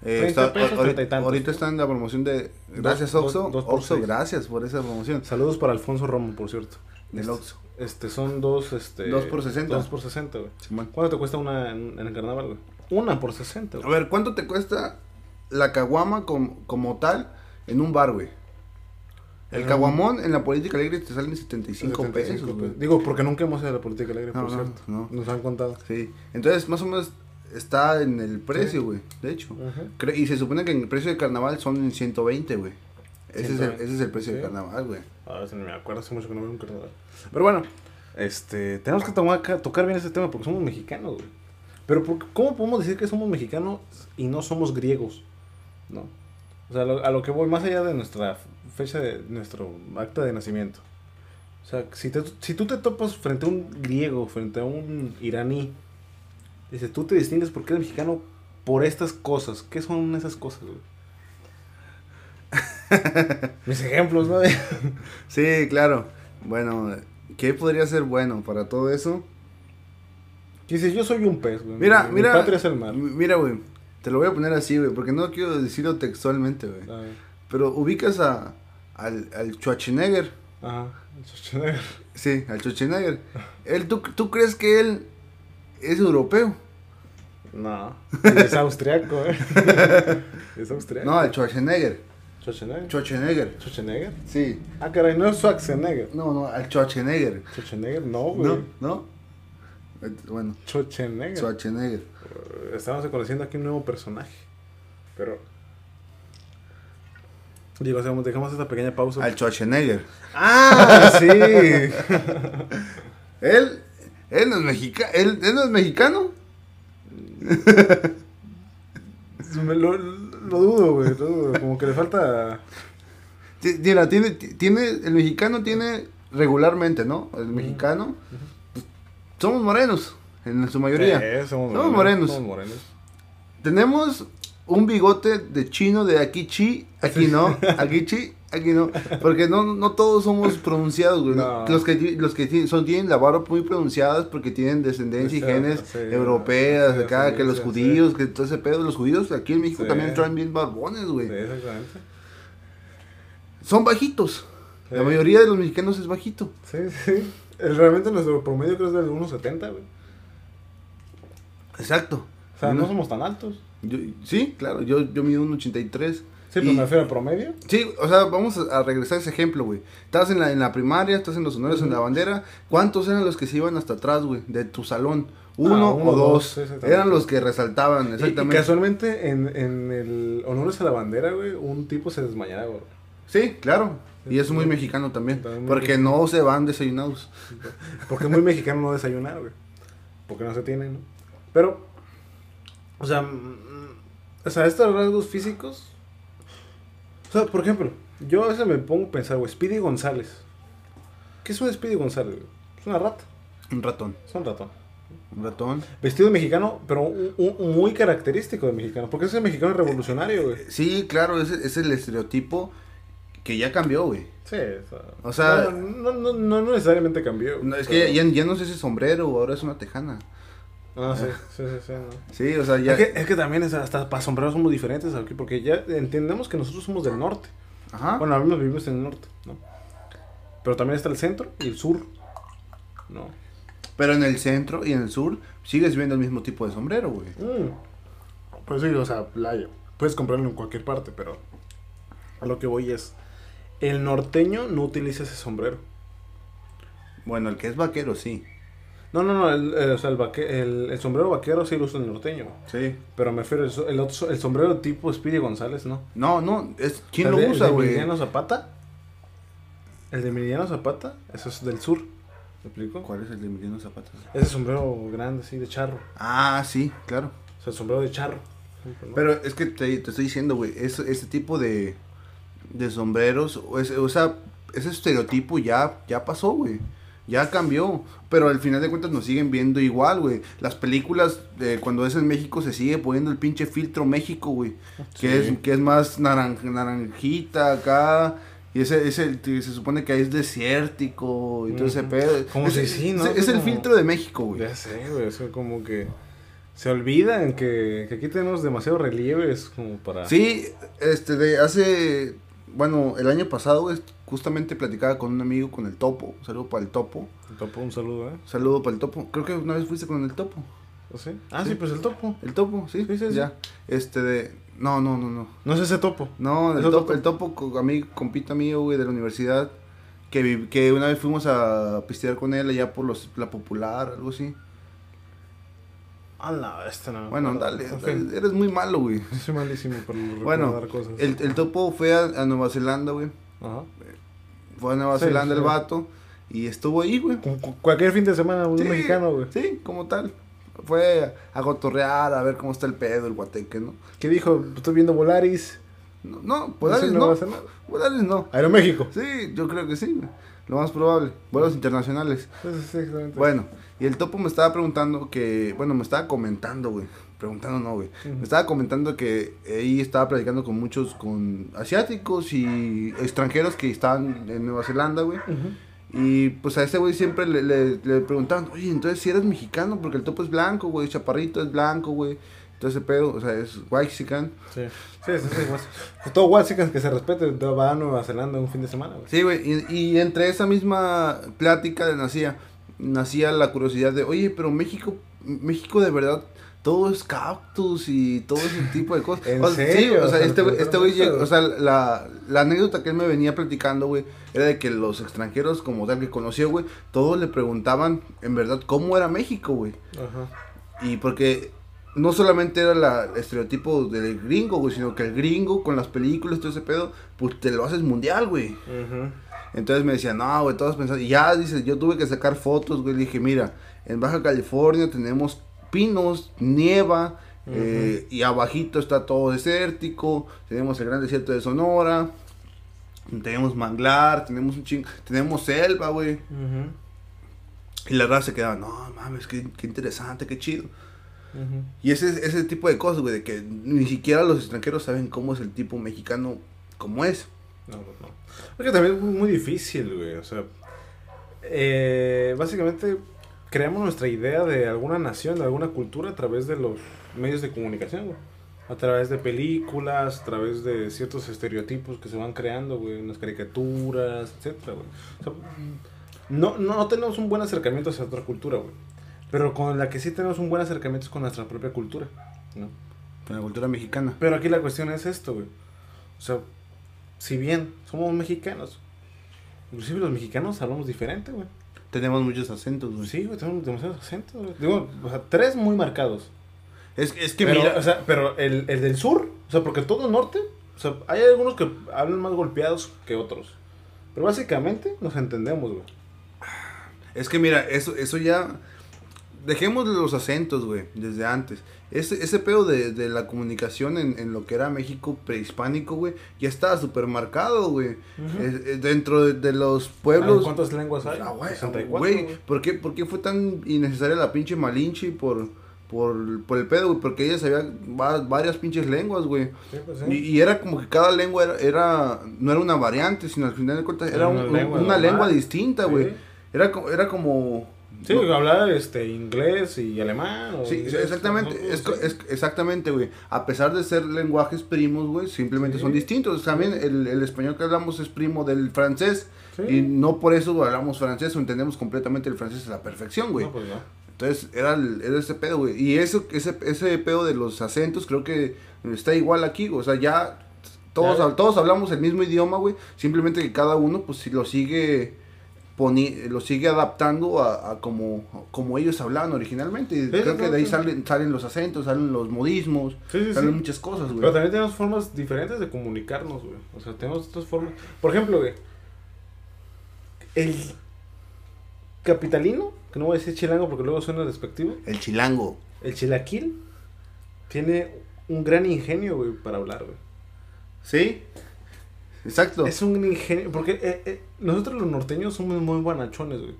Eh, 30 está- pesos, ahorita, 30 y tantos. ahorita está en la promoción de... Gracias, dos- Oxxo. dos Oxxo, gracias por esa promoción. Saludos para Alfonso Romo, por cierto. Del Este- Oxxo. Este, son dos, este... Dos por 60. Dos por 60, güey. ¿Cuánto te cuesta una en, en el carnaval, güey? Una por 60, A güey. ver, ¿cuánto te cuesta la caguama com- como tal en un bar, güey? El caguamón en la política alegre te salen 75, 75 pesos. Digo, porque nunca hemos ido a la política alegre, No, por no, cierto. no. Nos han contado. Sí. Entonces, más o menos está en el precio, güey. De hecho. Cre- Y se supone que en el precio de carnaval son en 120, güey. Ese, es el, 120. ese es el precio de Sí. carnaval, güey. A veces no me acuerdo, hace mucho que no veo un carnaval. Pero bueno, este, tenemos que tomar, tocar bien este tema porque somos mexicanos, güey. Pero ¿por- ¿cómo podemos decir que somos mexicanos y no somos griegos? ¿No? O sea, a lo, a lo que voy, más allá de nuestra fecha de nuestro acta de nacimiento. O sea, si, te- si tú te topas frente a un griego, frente a un iraní, dices, tú te distingues porque eres mexicano por estas cosas. ¿Qué son esas cosas, güey? Mis ejemplos, ¿no? Sí, claro. Bueno, ¿qué podría ser bueno para todo eso? Dices, yo soy un pez, güey. Mira, Mi- mira. Mi patria es el mar. m- Mira, güey. Te lo voy a poner así, güey, porque no quiero decirlo textualmente, güey. Pero ubicas a, al, al Schwarzenegger. Ajá. Schwarzenegger. Sí, al Schwarzenegger. Él, ¿tú, ¿Tú crees que él es europeo? No. Es austriaco, eh. es austriaco. No, al Schwarzenegger. Schwarzenegger. Schwarzenegger. Schwarzenegger. Sí. Ah, caray, no es Schwarzenegger. No, no, al Schwarzenegger. Schwarzenegger, no, güey. ¿No? ¿No? Bueno, Schwarzenegger. Schwarzenegger. Eh, Estamos conociendo aquí un nuevo personaje. Pero. Digo, hacemos- dejamos esta pequeña pausa. Al Schwarzenegger. ¡Ah! Sí. Él, él no es mexicano. Él, él no es mexicano. Me lo, lo dudo, güey. Lo dudo. Como que le falta. Mira, tiene, ti- tiene, el mexicano tiene regularmente, ¿no? El mexicano. somos morenos, en su mayoría. Somos, Somos morenos. Somos morenos. Tenemos un bigote de chino de aquí chi, aquí no, aquí chi. Aquí no, porque no, no todos somos pronunciados, güey. No. Los que, los que son, tienen la barba muy pronunciadas porque tienen descendencia y genes sí, europeas, sí, acá, que los judíos, que todo ese pedo. Los judíos aquí en México también traen bien barbones, güey. Exactamente. Son bajitos. La mayoría de los mexicanos es bajito. Sí, sí. El- realmente nuestro promedio creo es del 1.70, güey. Exacto. O sea, no somos tan altos. Yo- sí, claro, yo, yo mido un 83. Sí, pero Y- me refiero al promedio. Sí, o sea, vamos a, a regresar a ese ejemplo, güey. Estás en la, en la primaria, estás en los honores en la bandera. ¿Cuántos eran los que se iban hasta atrás, güey? De tu salón. ¿Uno, Ah, uno, o dos, eran los que resaltaban, Y- Y, exactamente. casualmente en, en el honores a la bandera, güey, un tipo se desmayaba, güey. Sí, claro. Y es muy mexicano también. Porque mexicano. no se van desayunados. Porque es muy mexicano no desayunar, güey. Porque no se tiene, ¿no? Pero, o sea, o sea, estos rasgos físicos. O sea, por ejemplo, yo a veces me pongo a pensar, güey, Speedy González. ¿Qué es un Speedy González, güey? Es una rata, Un ratón. es un ratón. Un ratón. Vestido de mexicano, pero un- un- muy característico de mexicano. Porque ese mexicano es revolucionario, güey. Sí, claro, ese es el estereotipo que ya cambió, güey. Sí, o sea. O sea- No, no, no, no necesariamente cambió. No, es pero- que ya, ya no es ese sombrero, ahora es una tejana. Ah, sí, sí, sí, sí, no. Sí, o sea, ya. Es, que, es que también es- hasta para sombreros somos diferentes aquí, porque ya entendemos que nosotros somos del norte. Ajá. Bueno, ahora mismo vivimos en el norte, ¿no? Pero también está el centro y el sur, ¿no? Pero en el centro y en el sur sigues viendo el mismo tipo de sombrero, güey. Pues sí, o sea, playa. Puedes comprarlo en cualquier parte, pero a lo que voy es, el norteño no utiliza ese sombrero. Bueno, el que es vaquero, sí. No, no, no, el, el- o sea, el, vaque- el, sombrero vaquero sí lo usa el norteño. Sí. Pero me refiero, el, otro, el sombrero tipo Speedy González, ¿no? No, no, es ¿quién lo de- usa, el de güey? Emiliano Zapata. El de Emiliano Zapata, eso es del sur. ¿Me explico? ¿Cuál es el de Emiliano Zapata? Ese sombrero grande, así, de charro. Ah, sí, claro. O sea, el sombrero de charro. ¿no? Pero es que te, te estoy diciendo, güey, es, ese tipo de, de sombreros, o, o sea, ese estereotipo ya, ya pasó, güey. Ya cambió. Pero al final de cuentas nos siguen viendo igual, güey. Las películas, eh, cuando es en México, se sigue poniendo el pinche filtro México, güey. Que, es, que es más naran- naranjita acá. Y ese, ese se supone que es desértico y todo ese pedo. Como es, si sí, ¿no? Es, es el filtro de México, güey. Ya sé, güey, eso como que... Se olvidan que, que aquí tenemos demasiado relieve, es como para... Sí, este, de hace, bueno, el año pasado, güey, justamente platicaba con un amigo, con el Topo, un saludo para el Topo, Topo, un saludo, ¿eh? saludo para el Topo, creo que una vez fuiste con el Topo, ¿O sí? Ah, Sí. sí, pues el topo. el Topo, sí, Sí, sí, sí. ya, este, de, no, no, no, no, No es ese topo. no, el ¿Es otro Topo, el Topo, co- amigo, compita mío, güey, de la universidad, que, vi- que una vez fuimos a pistear con él allá por los, la Popular, algo así, Ah, no, este no. bueno, dale, eres muy malo, güey, soy malísimo por Bueno, cosas. el, el Topo fue a, a Nueva Zelanda, güey, Ajá. Fue a Nueva Sí, Zelanda el vato, y estuvo ahí, güey, Cu- cu- Cualquier fin de semana, un Sí, mexicano, güey. Sí, como tal. Fue a gotorrear, a ver cómo está el pedo, el guateque, ¿no? ¿Qué dijo? Estoy viendo Volaris. No, no ¿No Volaris no. Volaris no. Aeroméxico. Sí, yo creo que sí, güey. Lo más probable. Vuelos internacionales. Sí, exactamente. Bueno, y el topo me estaba preguntando que, bueno, me estaba comentando, güey. Preguntando no, güey. Ujú. Me estaba comentando que ahí estaba platicando con muchos, con asiáticos y extranjeros que estaban en Nueva Zelanda, güey. Ujú. Y pues a ese güey siempre le, le, le preguntaban, oye, entonces si eres mexicano, porque el topo es blanco, güey, chaparrito es blanco, güey. Entonces ese pedo, o sea, es whitexican. Sí, sí, sí. sí guas- pues todo Watsican que se respete va a Nueva Zelanda un fin de semana, güey. Sí, güey, y, y entre esa misma plática nacía, nacía la curiosidad de, oye, pero México, México de verdad, todo es cactus y todo ese tipo de cosas. ¿En O sea, Sí, serio? o sea, O sea, este güey, ¿te este güey llegó- o sea, la, la anécdota que él me venía platicando, güey, era de que los extranjeros como tal que conoció, güey, todos le preguntaban, en verdad, cómo era México, güey. Ajá. Y porque no solamente era la, el estereotipo del gringo, güey, sino que el gringo con las películas, todo ese pedo, pues te lo haces mundial, güey. Ujú. Entonces me decían, no, güey, todos pensando. Y ya, dice, yo tuve que sacar fotos, güey. Le dije, mira, en Baja California tenemos pinos, nieva, eh, y abajito está todo desértico. Tenemos el gran desierto de Sonora. Tenemos manglar, tenemos un chingo. Tenemos selva, güey. Y la raza se quedaba, no, mames, qué, qué interesante, qué chido. Y ese, ese tipo de cosas, güey, de que ni siquiera los extranjeros saben cómo es el tipo mexicano, como es. No, no, no. Porque también es muy difícil, güey. O sea, eh, básicamente creamos nuestra idea de alguna nación, de alguna cultura a través de los medios de comunicación, güey. A través de películas, a través de ciertos estereotipos que se van creando, güey, en las caricaturas, etcétera, güey. O sea, no, no, no tenemos un buen acercamiento hacia otra cultura, güey. Pero con la que sí tenemos un buen acercamiento es con nuestra propia cultura, ¿no? Con la cultura mexicana. Pero aquí la cuestión es esto, güey. O sea, si bien somos mexicanos, inclusive los mexicanos hablamos diferente, güey. Tenemos muchos acentos, güey. Sí, güey, tenemos demasiados acentos, güey. Digo, o sea, tres muy marcados. Es, es que pero, mira, o sea, pero el, el del sur, o sea, porque todo el norte, o sea, hay algunos que hablan más golpeados que otros. Pero básicamente nos entendemos, güey. es que mira, eso, eso ya. Dejemos los acentos, güey, desde antes. Ese, ese pedo de, de la comunicación en, en lo que era México prehispánico, güey, ya estaba súper marcado, güey. Eh, dentro de, de los pueblos. ¿Cuántas lenguas hay? Ah, güey, 64, güey. ¿por qué, ¿por qué fue tan innecesaria la pinche Malinche por, por, por el pedo, güey? Porque ella sabía va- varias pinches lenguas, güey. Sí, pues, sí. y era como que cada lengua era, era- no era una variante, sino al final de cuentas era, Era un- una un- lengua una normal. lengua distinta, Sí. güey. Era, era como... Sí, hablar este, inglés y alemán. o Sí, inglés, exactamente, no, es, es- exactamente, güey. A pesar de ser lenguajes primos, güey, simplemente Sí. son distintos. También el, el español que hablamos es primo del francés Sí. y no por eso hablamos francés o entendemos completamente el francés a la perfección, güey. No, pues no. Entonces era, el- era ese pedo, güey. Y eso, ese, ese pedo de los acentos creo que está igual aquí, güey. O sea, ya todos, Ya. todos hablamos el mismo idioma, güey. Simplemente que cada uno, pues, si lo sigue poni lo sigue adaptando a, a como, como ellos hablaban originalmente. Y creo que de ahí salen, salen los acentos, salen los modismos, Sí, sí, salen sí. muchas cosas, güey. Pero también tenemos formas diferentes de comunicarnos, güey. O sea, tenemos estas formas. Por ejemplo, güey. El capitalino, que no voy a decir chilango porque luego suena despectivo. El chilango. El chilaquil tiene un gran ingenio, güey, para hablar, güey. ¿Sí? Exacto. Es un ingenio. Porque eh, eh, nosotros los norteños somos muy guanachones, güey.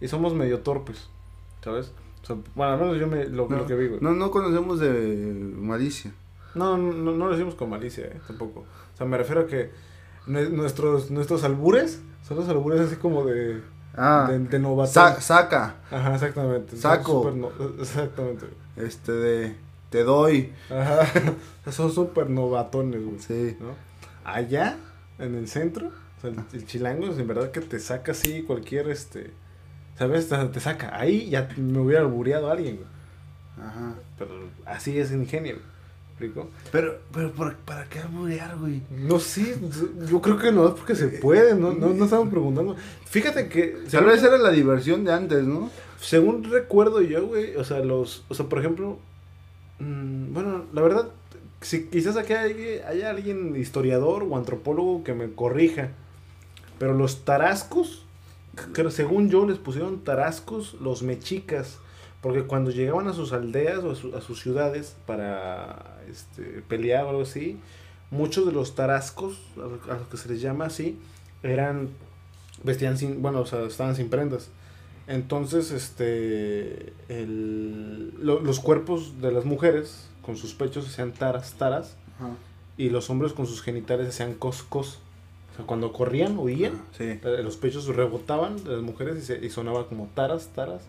Y somos medio torpes, ¿sabes? O sea, bueno, al menos yo me, lo, no, lo que vi, güey. no, no conocemos de malicia. No, no, no, no lo decimos con malicia, eh, tampoco. O sea, me refiero a que nue- nuestros, nuestros albures son los albures así como de, Ah, de, de saca. Ajá, exactamente. Saco. no- exactamente. Este de. Te doy. Ajá. Son súper novatones, güey. Sí. ¿no? Allá, en el centro, o sea, el, el chilango, en verdad que te saca así cualquier, este, ¿sabes? Te, te saca. Ahí ya me hubiera albureado alguien, güey. Ajá. Pero así es ingenio, güey. ¿Me explico? Pero, pero, ¿para, para qué alburear, güey? No, sí, yo creo que no es porque se puede, no, no, no estamos preguntando. Fíjate que, Tal vez era la diversión de antes, ¿no? según recuerdo yo, güey, o sea, los, o sea, por ejemplo, mm, bueno, la verdad, si quizás aquí hay, hay alguien historiador o antropólogo que me corrija, pero los tarascos, que según yo les pusieron tarascos los mexicas, porque cuando llegaban a sus aldeas o a, su- a sus ciudades para este, pelear o algo así, muchos de los tarascos, a lo- a los que se les llama así, eran, vestían sin, bueno, o sea, estaban sin prendas. Entonces, este, el- lo- los cuerpos de las mujeres con sus pechos hacían taras, taras, y los hombres con sus genitales se hacían cos, cos. O sea, cuando corrían, huían, Sí. eh, los pechos rebotaban de las mujeres y, se- y sonaba como taras, taras.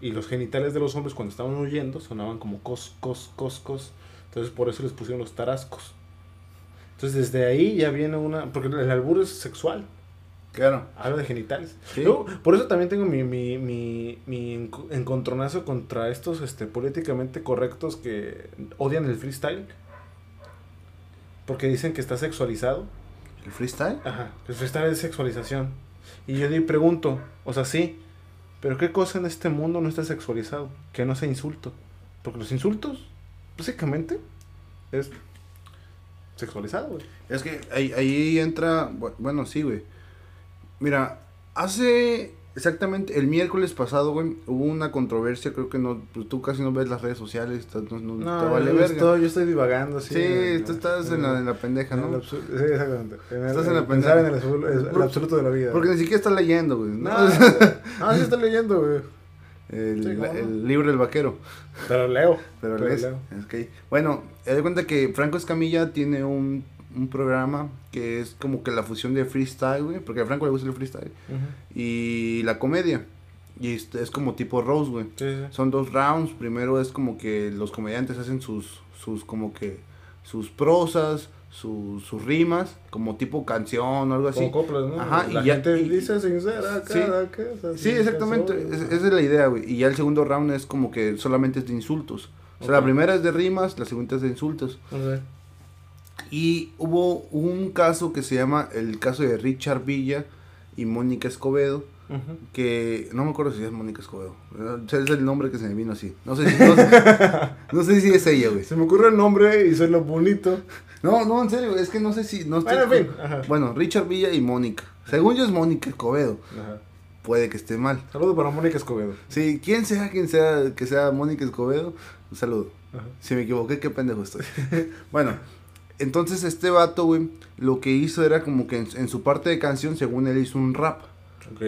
Y los genitales de los hombres cuando estaban huyendo sonaban como cos, cos, cos, cos. Entonces por eso les pusieron los tarascos. Entonces desde ahí ya viene una... Porque el albur es sexual, Claro. habla de genitales. Sí. Por eso también tengo mi, mi, mi, mi enco- encontronazo contra estos este, políticamente correctos que odian el freestyle. Porque dicen que está sexualizado. ¿El freestyle? Ajá, el freestyle es sexualización. Y yo di pregunto, o sea, sí, pero ¿qué cosa en este mundo no está sexualizado? Que no sea insulto. Porque los insultos, básicamente, es sexualizado, güey. Es que ahí, ahí entra, bu- bueno, sí, güey. Mira, hace exactamente el miércoles pasado, güey, hubo una controversia, creo que no, pues tú casi no ves las redes sociales, no, no No, te vale yo, verga. estoy, yo estoy divagando, sí, sí. en- tú estás en la, en la pendeja, en el ¿no? sí, exactamente. En el, Estás en la pensar en el, pendeja. absolu- el absoluto de la vida. Porque ni siquiera estás leyendo, güey. No, ¿no? no, sí estoy leyendo, güey. el, el libro del vaquero. Pero leo. Pero, Pero lees. leo. Que, bueno, te das cuenta que Franco Escamilla tiene un, un programa que es como que la fusión de freestyle, güey, porque a Franco le gusta el freestyle, y la comedia. Y es, es como tipo Rose, güey. Sí, sí. Son dos rounds. Primero es como que los comediantes hacen sus, sus como que, sus prosas, sus, sus rimas, como tipo canción o algo así. Como coplas, ¿no? Ajá, la y ya- y- dice sincera Sí. cada. Sí, exactamente. es- Esa es la idea, güey. Y ya el segundo round es como que solamente es de insultos. O sea, la primera es de rimas, la segunda es de insultos. Y hubo un caso que se llama el caso de Richard Villa y Mónica Escobedo. Que no me acuerdo si es Mónica Escobedo. Es el nombre que se me vino así. No sé si, no sé, no sé si es ella, güey. Se me ocurre el nombre y suena bonito. No, no, en serio, es que no sé si. No estoy- Bueno. Bueno, Richard Villa y Mónica. Según yo es Mónica Escobedo. Ajá. Puede que esté mal. Saludos para Mónica Escobedo. Sí, quien sea quien sea que sea Mónica Escobedo, un saludo. Ajá. Si me equivoqué, qué pendejo estoy. bueno, entonces este vato, güey, lo que hizo era como que en, en su parte de canción, según él, hizo un rap. Ok.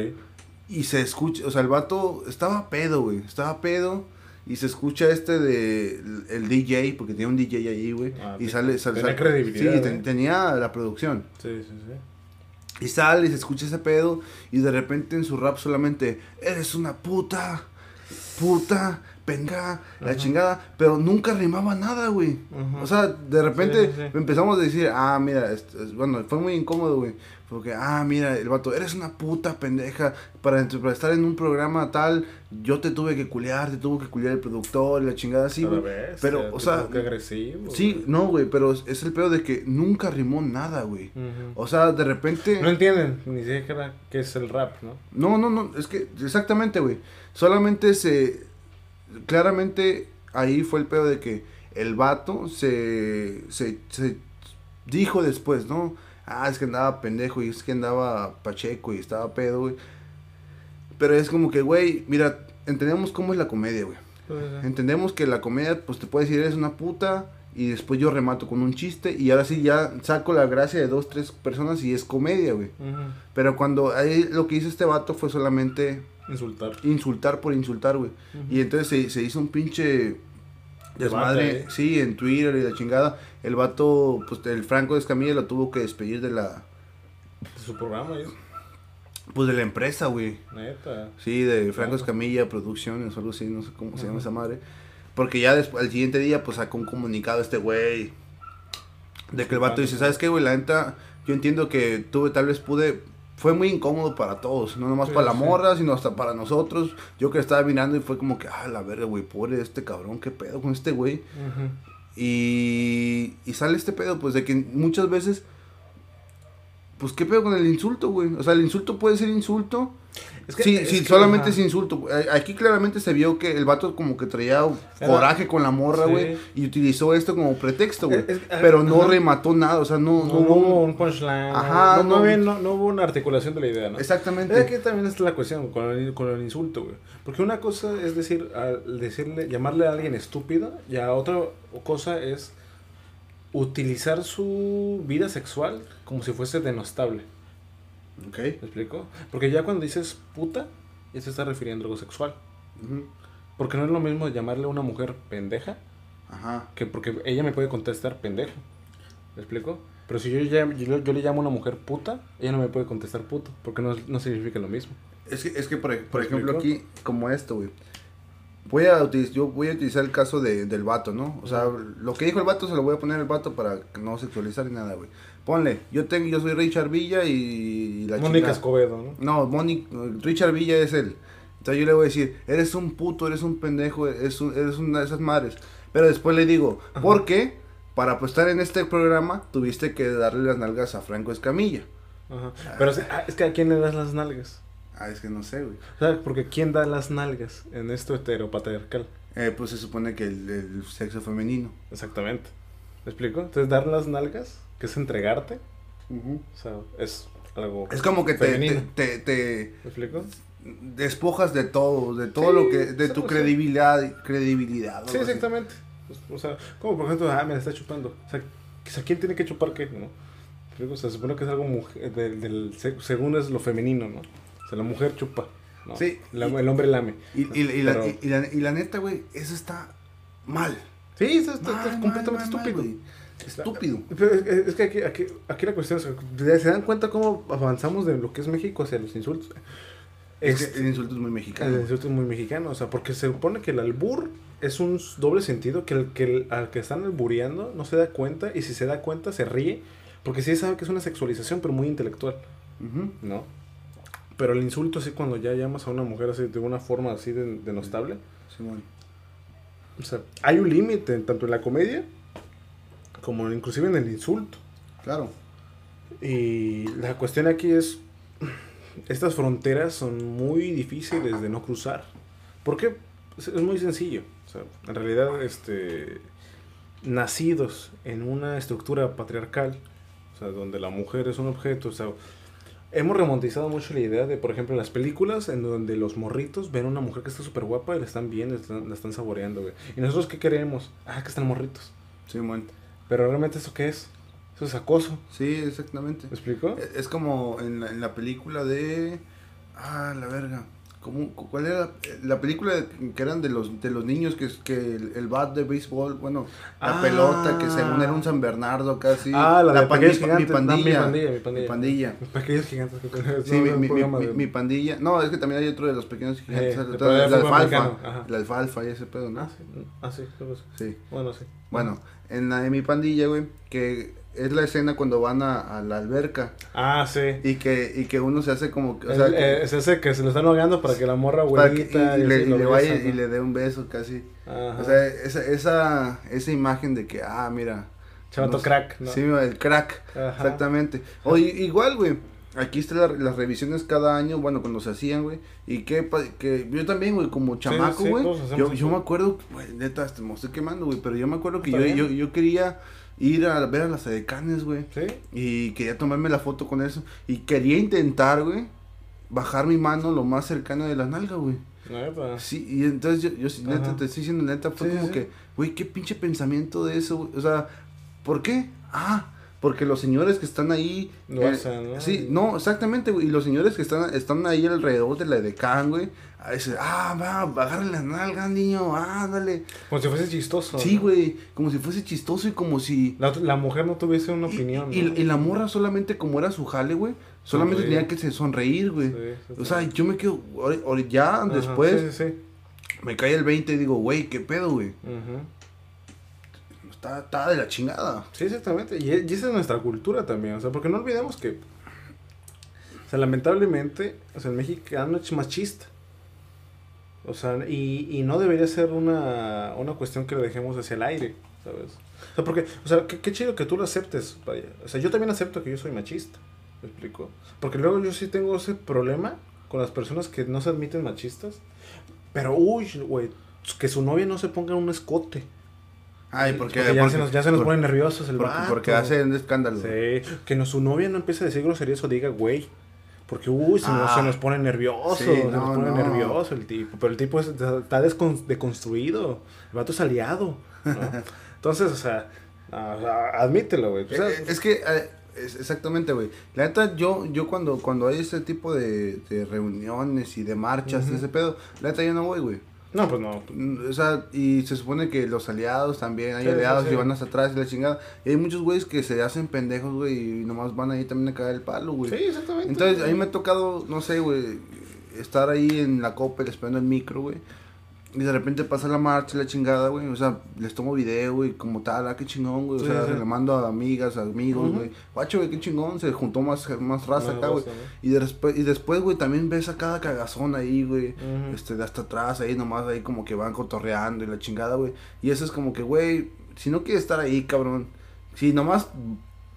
Y se escucha, o sea, el vato estaba pedo, güey. Estaba pedo. Y se escucha este de el, DJ, porque tenía un DJ ahí, güey. Ah, y sale, sale, Tenía sale- credibilidad, Sí, ten- ¿eh? tenía la producción. Sí, sí, sí. Y sale y se escucha ese pedo. Y de repente en su rap solamente, eres una puta, puta, venga, la Ajá. chingada. Pero nunca rimaba nada, güey. O sea, de repente Sí, sí, sí. empezamos a decir, ah, mira, es- es- bueno, fue muy incómodo, güey. Porque, ah, mira, el vato, eres una puta pendeja. Para, estar en un programa tal, yo te tuve que culear, te tuvo que culear el productor y la chingada así, güey. Pero, o sea, Qué agresivo. Sí, güey. no, güey, pero es- el pedo de que nunca rimó nada, güey. O sea, de repente... No entienden ni siquiera qué es el rap, ¿no? No, no, no, es que exactamente, güey. Solamente se. Claramente ahí fue el pedo de que el vato se, se, se dijo después, ¿no? Ah, es que andaba pendejo y es que andaba pacheco y estaba pedo, güey. Pero es como que, güey, mira, entendemos cómo es la comedia, güey. Entendemos que la comedia, pues te puede decir, eres una puta. Y después yo remato con un chiste. Y ahora sí ya saco la gracia de dos, tres personas y es comedia, güey. Pero cuando ahí lo que hizo este vato fue solamente Insultar. insultar por insultar, güey. Y entonces se, se hizo un pinche desmadre, Debate, ¿eh? sí, en Twitter y la chingada. El vato, pues el Franco Escamilla lo tuvo que despedir de la, De su programa, ¿es? pues de la empresa, güey. Neta. Sí, de Franco. Escamilla Producciones o algo así, no sé cómo se llama esa madre. Porque ya después, al siguiente día, pues sacó un comunicado este güey. De que el vato dice, ¿sabes qué, güey? La neta, yo entiendo que tuve, tal vez pude... Fue muy incómodo para todos, no nomás Sí, para la sí. morra, sino hasta para nosotros. Yo que estaba mirando y fue como que, ah, la verga, güey, pobre este cabrón, qué pedo con este güey. Y, y sale este pedo, pues de que muchas veces, pues qué pedo con el insulto, güey. O sea, el insulto puede ser insulto. Es que- sí, es sí, que, solamente es insulto. Aquí claramente se vio que el vato como que traía Era- coraje con la morra, Sí. güey. Y utilizó esto como pretexto, güey. Es- Pero no remató nada, o sea, no, No, no, hubo un punchline. Ajá, no, había- no- no hubo una articulación de la idea, ¿no? Exactamente. Es que también es la cuestión con el, con el insulto, güey. Porque una cosa es decir, al decirle, llamarle a alguien estúpido, y a otra cosa es utilizar su vida sexual como si fuese denostable. Ok. ¿Me explico? Porque ya cuando dices puta, ya se está refiriendo a algo sexual. Porque no es lo mismo llamarle a una mujer pendeja Ajá. que porque ella me puede contestar pendeja. ¿Me explico? Pero si yo, yo, yo le llamo a una mujer puta, ella no me puede contestar puto, porque no, no significa lo mismo. Es que, es que por, por ¿Me ejemplo, explico? aquí, como esto, güey. Voy a utilizar, yo voy a utilizar el caso de, del vato, ¿no? O sea, lo que dijo el vato se lo voy a poner al vato para no sexualizar ni nada, güey. Ponle, yo tengo, yo soy Richard Villa y, la Mónica. Escobedo, ¿no? No, Moni, Richard Villa es él. Entonces yo le voy a decir, eres un puto, eres un pendejo, eres, un- eres una de esas madres. Pero después le digo, ¿por qué? Para pues, estar en este programa tuviste que darle las nalgas a Franco Escamilla. Ajá. Pero es, ah, es que a quién le das las nalgas. Ah, es que no sé, güey. O sea, porque ¿quién da las nalgas en esto heteropatriarcal? Eh, pues se supone que el, el sexo femenino. Exactamente. ¿Me explico? Entonces, dar las nalgas, que es entregarte, o sea, es algo. Es como que te, te, te, te ¿Me explico? despojas de todo, de todo Sí, lo que, de sí, tu sí. credibilidad, credibilidad. Sí, algo así. exactamente. Pues, O sea, como por ejemplo, ah, me la está chupando. O sea, ¿quién tiene que chupar qué? ¿No? O sea, se supone que es algo mujer, del, del- se- según es lo femenino, ¿no? Sea, la mujer chupa. ¿no? Sí. La- el hombre lame. Y, y- y la, Pero- la, y la neta, güey, eso está mal. Sí, eso está, está Mal, mal, completamente mal, estúpido. Estúpido. Pero es, es que aquí, aquí, aquí la cuestión es, ¿se dan cuenta cómo avanzamos de lo que es México hacia los insultos? Es Este- que el insulto es muy mexicano. el insulto es muy mexicano, o sea, porque se supone que el albur es un doble sentido, que el que el- al que están albureando no se da cuenta, y si se da cuenta se ríe, porque sí sabe que es una sexualización, pero muy intelectual, Ujú. ¿no? Pero el insulto así cuando ya llamas a una mujer así de una forma así de, denostable, Simón. o sea, hay un límite tanto en la comedia como inclusive en el insulto. Claro. Y la cuestión aquí es, estas fronteras son muy difíciles de no cruzar. ¿Por qué? Es es muy sencillo. O sea, en realidad, este, nacidos en una estructura patriarcal, o sea, donde la mujer es un objeto, o sea, hemos remontizado mucho la idea de, por ejemplo, las películas en donde los morritos ven a una mujer que está súper guapa y la están viendo, la están, la están saboreando, güey. ¿Y nosotros qué queremos? Ah, que están morritos. Simón. Pero realmente, ¿eso qué es? Eso es acoso. Sí, exactamente. ¿Me explico? Es- Es como en la, en la película de. Ah, la verga. ¿Cómo, ¿Cuál era la película que eran de los de los niños que, que el, el bat de béisbol, bueno, la Ah. pelota que según era un San Bernardo casi. Ah, la de pandi- Pequeños mi Gigantes. No, pandilla, mi pandilla, mi pandilla. mi pandilla. Los pequeños gigantes que. Sí, no, mi, mi- de- mi pandilla. No, es que también hay otro de los pequeños gigantes. Eh, el- de el fútbol alfalfa. El alfalfa y ese pedo, ¿no? Ah, sí. Ah, sí. Sí. Bueno, sí. Bueno, en la de mi pandilla, güey, que es la escena cuando van a, a la alberca Ah, sí. y que, y que uno se hace como que, o El- sea, que- eh, es ese que se lo están ahogando para que la morra que- abuelita y, y le, y le vaya y le dé un beso casi. Ajá. O sea, esa, esa, esa imagen de que, ah, mira. Chavato no crack, ¿no? Sí, el crack, Ajá. exactamente. O igual, güey. Aquí están la- las revisiones cada año, bueno, cuando se hacían, güey. Y que, que yo también, güey, como chamaco, sí, güey. yo, yo me acuerdo, güey, neta, me estoy quemando, güey. Pero yo me acuerdo que yo, yo, yo quería ir a ver a las edecanes, güey. Sí. Y quería tomarme la foto con eso. Y quería intentar, güey, bajar mi mano lo más cercano de la nalga, güey. Neta. Sí, y entonces yo, yo sí, neta, Ajá. te estoy diciendo, neta, fue Sí, como sí. que, güey, qué pinche pensamiento de eso, güey. O sea, ¿por qué? Ah, porque los señores que están ahí. eh, Lo hacen, ¿no? Sí, no, exactamente, güey. Y los señores que están, están ahí alrededor de la edecán, güey. A veces, ah, va, agarra la nalga, niño, ándale. Como si fuese chistoso. Sí, ¿no? güey, como si fuese chistoso y como si. La, la mujer no tuviese una opinión. Y, ¿no? y la morra solamente como era su jale, güey. Solamente Sonreír. tenía que se sonreír, güey. Sí, sí, O sea, yo me quedo, ahori- ahori- ya Ajá, después, Sí, sí, sí. me cae el 20 y digo, güey, ¿qué pedo, güey? Está, está de la chingada. Sí, exactamente. Y, y esa es nuestra cultura también. O sea, porque no olvidemos que. O sea, lamentablemente, o sea, el mexicano es machista. O sea, y, y no debería ser una, una cuestión que le dejemos hacia el aire, ¿sabes? O sea, porque, o sea, qué, qué chido que tú lo aceptes, vaya. O sea, yo también acepto que yo soy machista, ¿me explico? Porque luego yo sí tengo ese problema con las personas que no se admiten machistas. Pero, uy, güey, que su novia no se ponga un escote. Ay, porque, Porque ya, porque- se nos, ya se nos por- ponen nerviosos el porque, vato. porque hace un escándalo. Sí, que no, su novia no empiece a decir groserías o diga güey. Porque, uy, se, nos, Ah. se nos pone nervioso, Sí, se no, nos pone no. nervioso el tipo. Pero el tipo es- está deconstruido. El vato es aliado. ¿no? Entonces, o sea, ah, ah, admítelo, güey. Sea, Eh, es que, eh, es- exactamente, güey. La neta, yo, yo cuando, cuando hay ese tipo de, de reuniones y de marchas, Ujú. ese pedo, la neta yo no voy, güey. No, pues no. O sea, y se supone que los aliados también, hay Sí, aliados sí. y van hasta atrás y la chingada. Y hay muchos güeyes que se hacen pendejos, güey, y nomás van ahí también a caer el palo, güey. Sí, exactamente. Entonces, a mí me ha tocado, no sé, güey, estar ahí en la copa esperando el micro, güey. Y de repente pasa la marcha y la chingada, güey. O sea, les tomo video, güey, como tal, ah, qué chingón, güey. O Sí, sea, sí. le mando a amigas, a amigos, güey. Guacho, güey, qué chingón. Se juntó más, más raza acá, güey. Y, después, y después, güey, también ves a cada cagazón ahí, güey. Este, de hasta atrás, ahí nomás, ahí como que van cotorreando y la chingada, güey. Y eso es como que, güey, si no quieres estar ahí, cabrón. Si nomás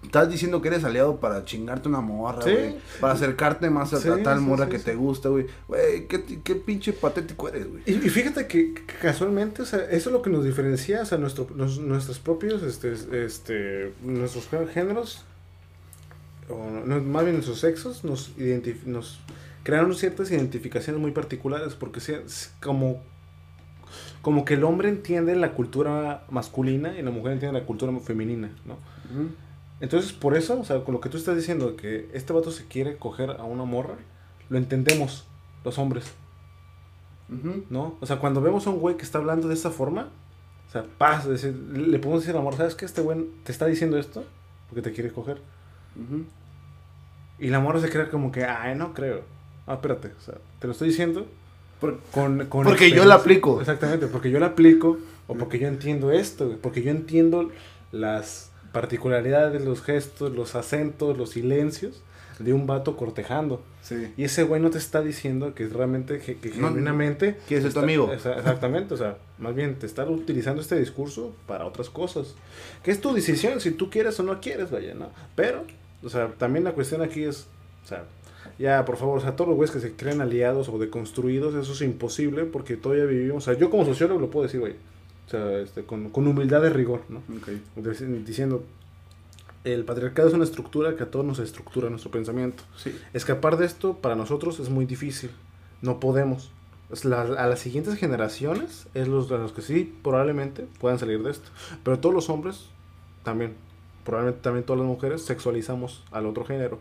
estás diciendo que eres aliado para chingarte una morra, Sí. güey. Para acercarte más a, Sí, a tal sí, morra que te gusta, güey. Güey, ¿qué, qué pinche patético eres, güey. Y, y fíjate que, casualmente, o sea, eso es lo que nos diferencia, o sea, nuestro, nos- nuestros propios, este, este, nuestros gé- géneros, o no, más bien nuestros sexos, nos, nos crearon ciertas identificaciones muy particulares, porque es como, como que el hombre entiende la cultura masculina y la mujer entiende la cultura femenina, ¿no? Entonces, por eso, o sea, con lo que tú estás diciendo, que este vato se quiere coger a una morra, lo entendemos, los hombres. ¿no? O sea, cuando vemos a un güey que está hablando de esa forma, sea, paz, decir, le podemos decir al amor, ¿sabes qué? Este güey te está diciendo esto porque te quiere coger. Ujú. Y la morra se crea como que, ay, no creo. Ah, espérate, o sea, te lo estoy diciendo Por- con, con Porque yo la aplico. Exactamente, porque yo la aplico o porque yo entiendo esto, porque yo entiendo las particularidades, los gestos, los acentos, los silencios de un vato cortejando. Sí. Y ese güey no te está diciendo que realmente, que, que No, genuinamente... quiere ser tu amigo. exa- Exactamente, o sea, más bien te está utilizando este discurso para otras cosas. Que es tu decisión, si tú quieres o no quieres, vaya, ¿no? Pero, o sea, también la cuestión aquí es, o sea, ya, por favor, o sea, todos los güeyes que se creen aliados o deconstruidos, eso es imposible porque todavía vivimos, o sea, yo como sociólogo lo puedo decir, güey, o sea, este, con, con humildad de rigor, ¿no? Ok. Dic- Diciendo, el patriarcado es una estructura que a todos nos estructura nuestro pensamiento. Sí. Escapar de esto para nosotros es muy difícil. No podemos. La- a las siguientes generaciones es los a los que sí probablemente puedan salir de esto. Pero todos los hombres también, probablemente también todas las mujeres sexualizamos al otro género.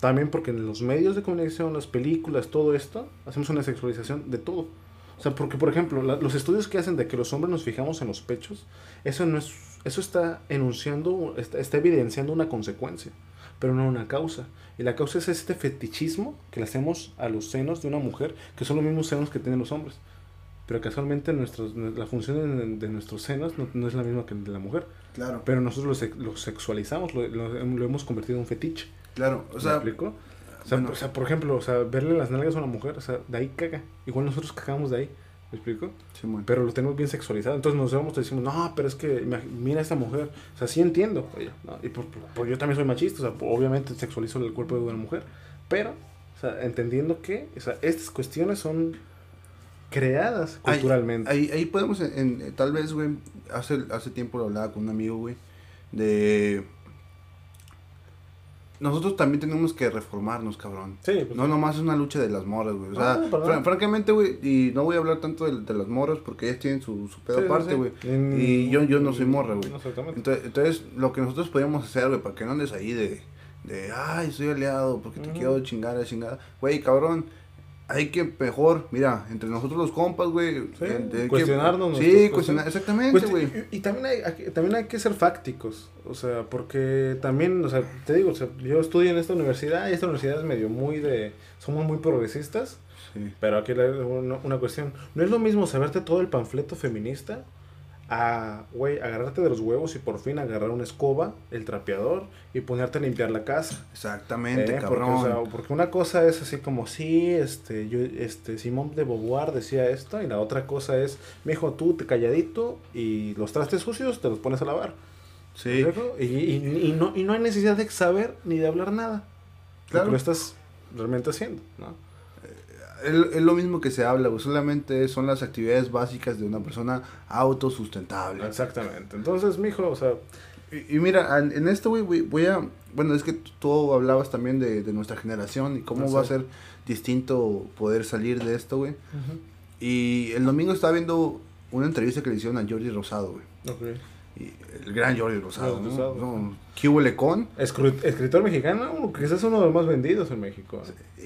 También porque en los medios de comunicación, las películas, todo esto, hacemos una sexualización de todo. O sea, porque por ejemplo, la- los estudios que hacen de que los hombres nos fijamos en los pechos, eso no es eso está enunciando, está, está evidenciando una consecuencia, pero no una causa. Y la causa es este fetichismo que le hacemos a los senos de una mujer, que son los mismos senos que tienen los hombres. Pero casualmente nuestros, la función de, de nuestros senos no, no es la misma que de la mujer. Claro. Pero nosotros lo, lo sexualizamos, lo, lo- lo hemos convertido en un fetiche. Claro. O ¿Me sea, explico? O sea, bueno. o sea, por ejemplo, o sea, verle las nalgas a una mujer, o sea, de ahí caga. Igual nosotros cagamos de ahí. ¿Me explico? Simón. Pero lo tenemos bien sexualizado. Entonces nos vemos y decimos, no, pero es que mira a esta mujer. O sea, sí entiendo. ¿no? Y por, por- por- yo también soy machista. O sea, obviamente sexualizo el cuerpo de una mujer. Pero, o sea, entendiendo que o sea, estas cuestiones son creadas Ahí- culturalmente. Ahí, ahí podemos, en, en- tal vez, güey, hace, hace tiempo lo hablaba con un amigo, güey, de... Nosotros también tenemos que reformarnos, cabrón. sí, pues, No nomás es una lucha de las moras, güey. O sea, fran- nada. francamente, güey, y no voy a hablar tanto de, de las moras porque ellas tienen su, su pedo sí, sí, aparte, sí. güey. Y yo, yo no soy morra, güey. No, exactamente. Entonces, entonces, lo que nosotros podríamos hacer, güey, para que no andes ahí de, de ay, soy aliado, porque te quiero chingar, a chingada. Güey, cabrón, hay que mejor, mira, entre nosotros los compas, güey. Sí, hay que- cuestionarnos Sí, cuestionar, exactamente, güey. y, y también hay, también hay que ser fácticos, o sea, porque también, o sea, te digo, o sea, yo estudio en esta universidad y esta universidad es medio muy de, somos muy progresistas, Sí. pero aquí hay una, una cuestión, no es lo mismo saberte todo el panfleto feminista a, güey, agarrarte de los huevos y por fin agarrar una escoba, el trapeador y ponerte a limpiar la casa. Exactamente, Eh, porque, cabrón. o sea, porque una cosa es así como, sí, este, yo, este, Simón de Beauvoir decía esto, y la otra cosa es, mijo, tú te calladito y los trastes sucios te los pones a lavar. sí. Y, y- y no, y no hay necesidad de saber ni de hablar nada. Claro. Claro. Lo estás realmente haciendo, ¿no? Es, es lo mismo que se habla, güey. Solamente son las actividades básicas de una persona autosustentable. Exactamente. Entonces, mijo, o sea, Y, y mira, en, en esto, güey, voy- voy a... Bueno, es que tú hablabas también de, de nuestra generación y cómo va a ser distinto poder salir de esto, güey. Y el domingo estaba viendo una entrevista que le hicieron a Jordi Rosado, güey. ok. Y el gran Jordi Rosado, Jordi ¿no? Rosado. No, ¿Qué huele con? Escri- escritor mexicano, quizás es uno de los más vendidos en México.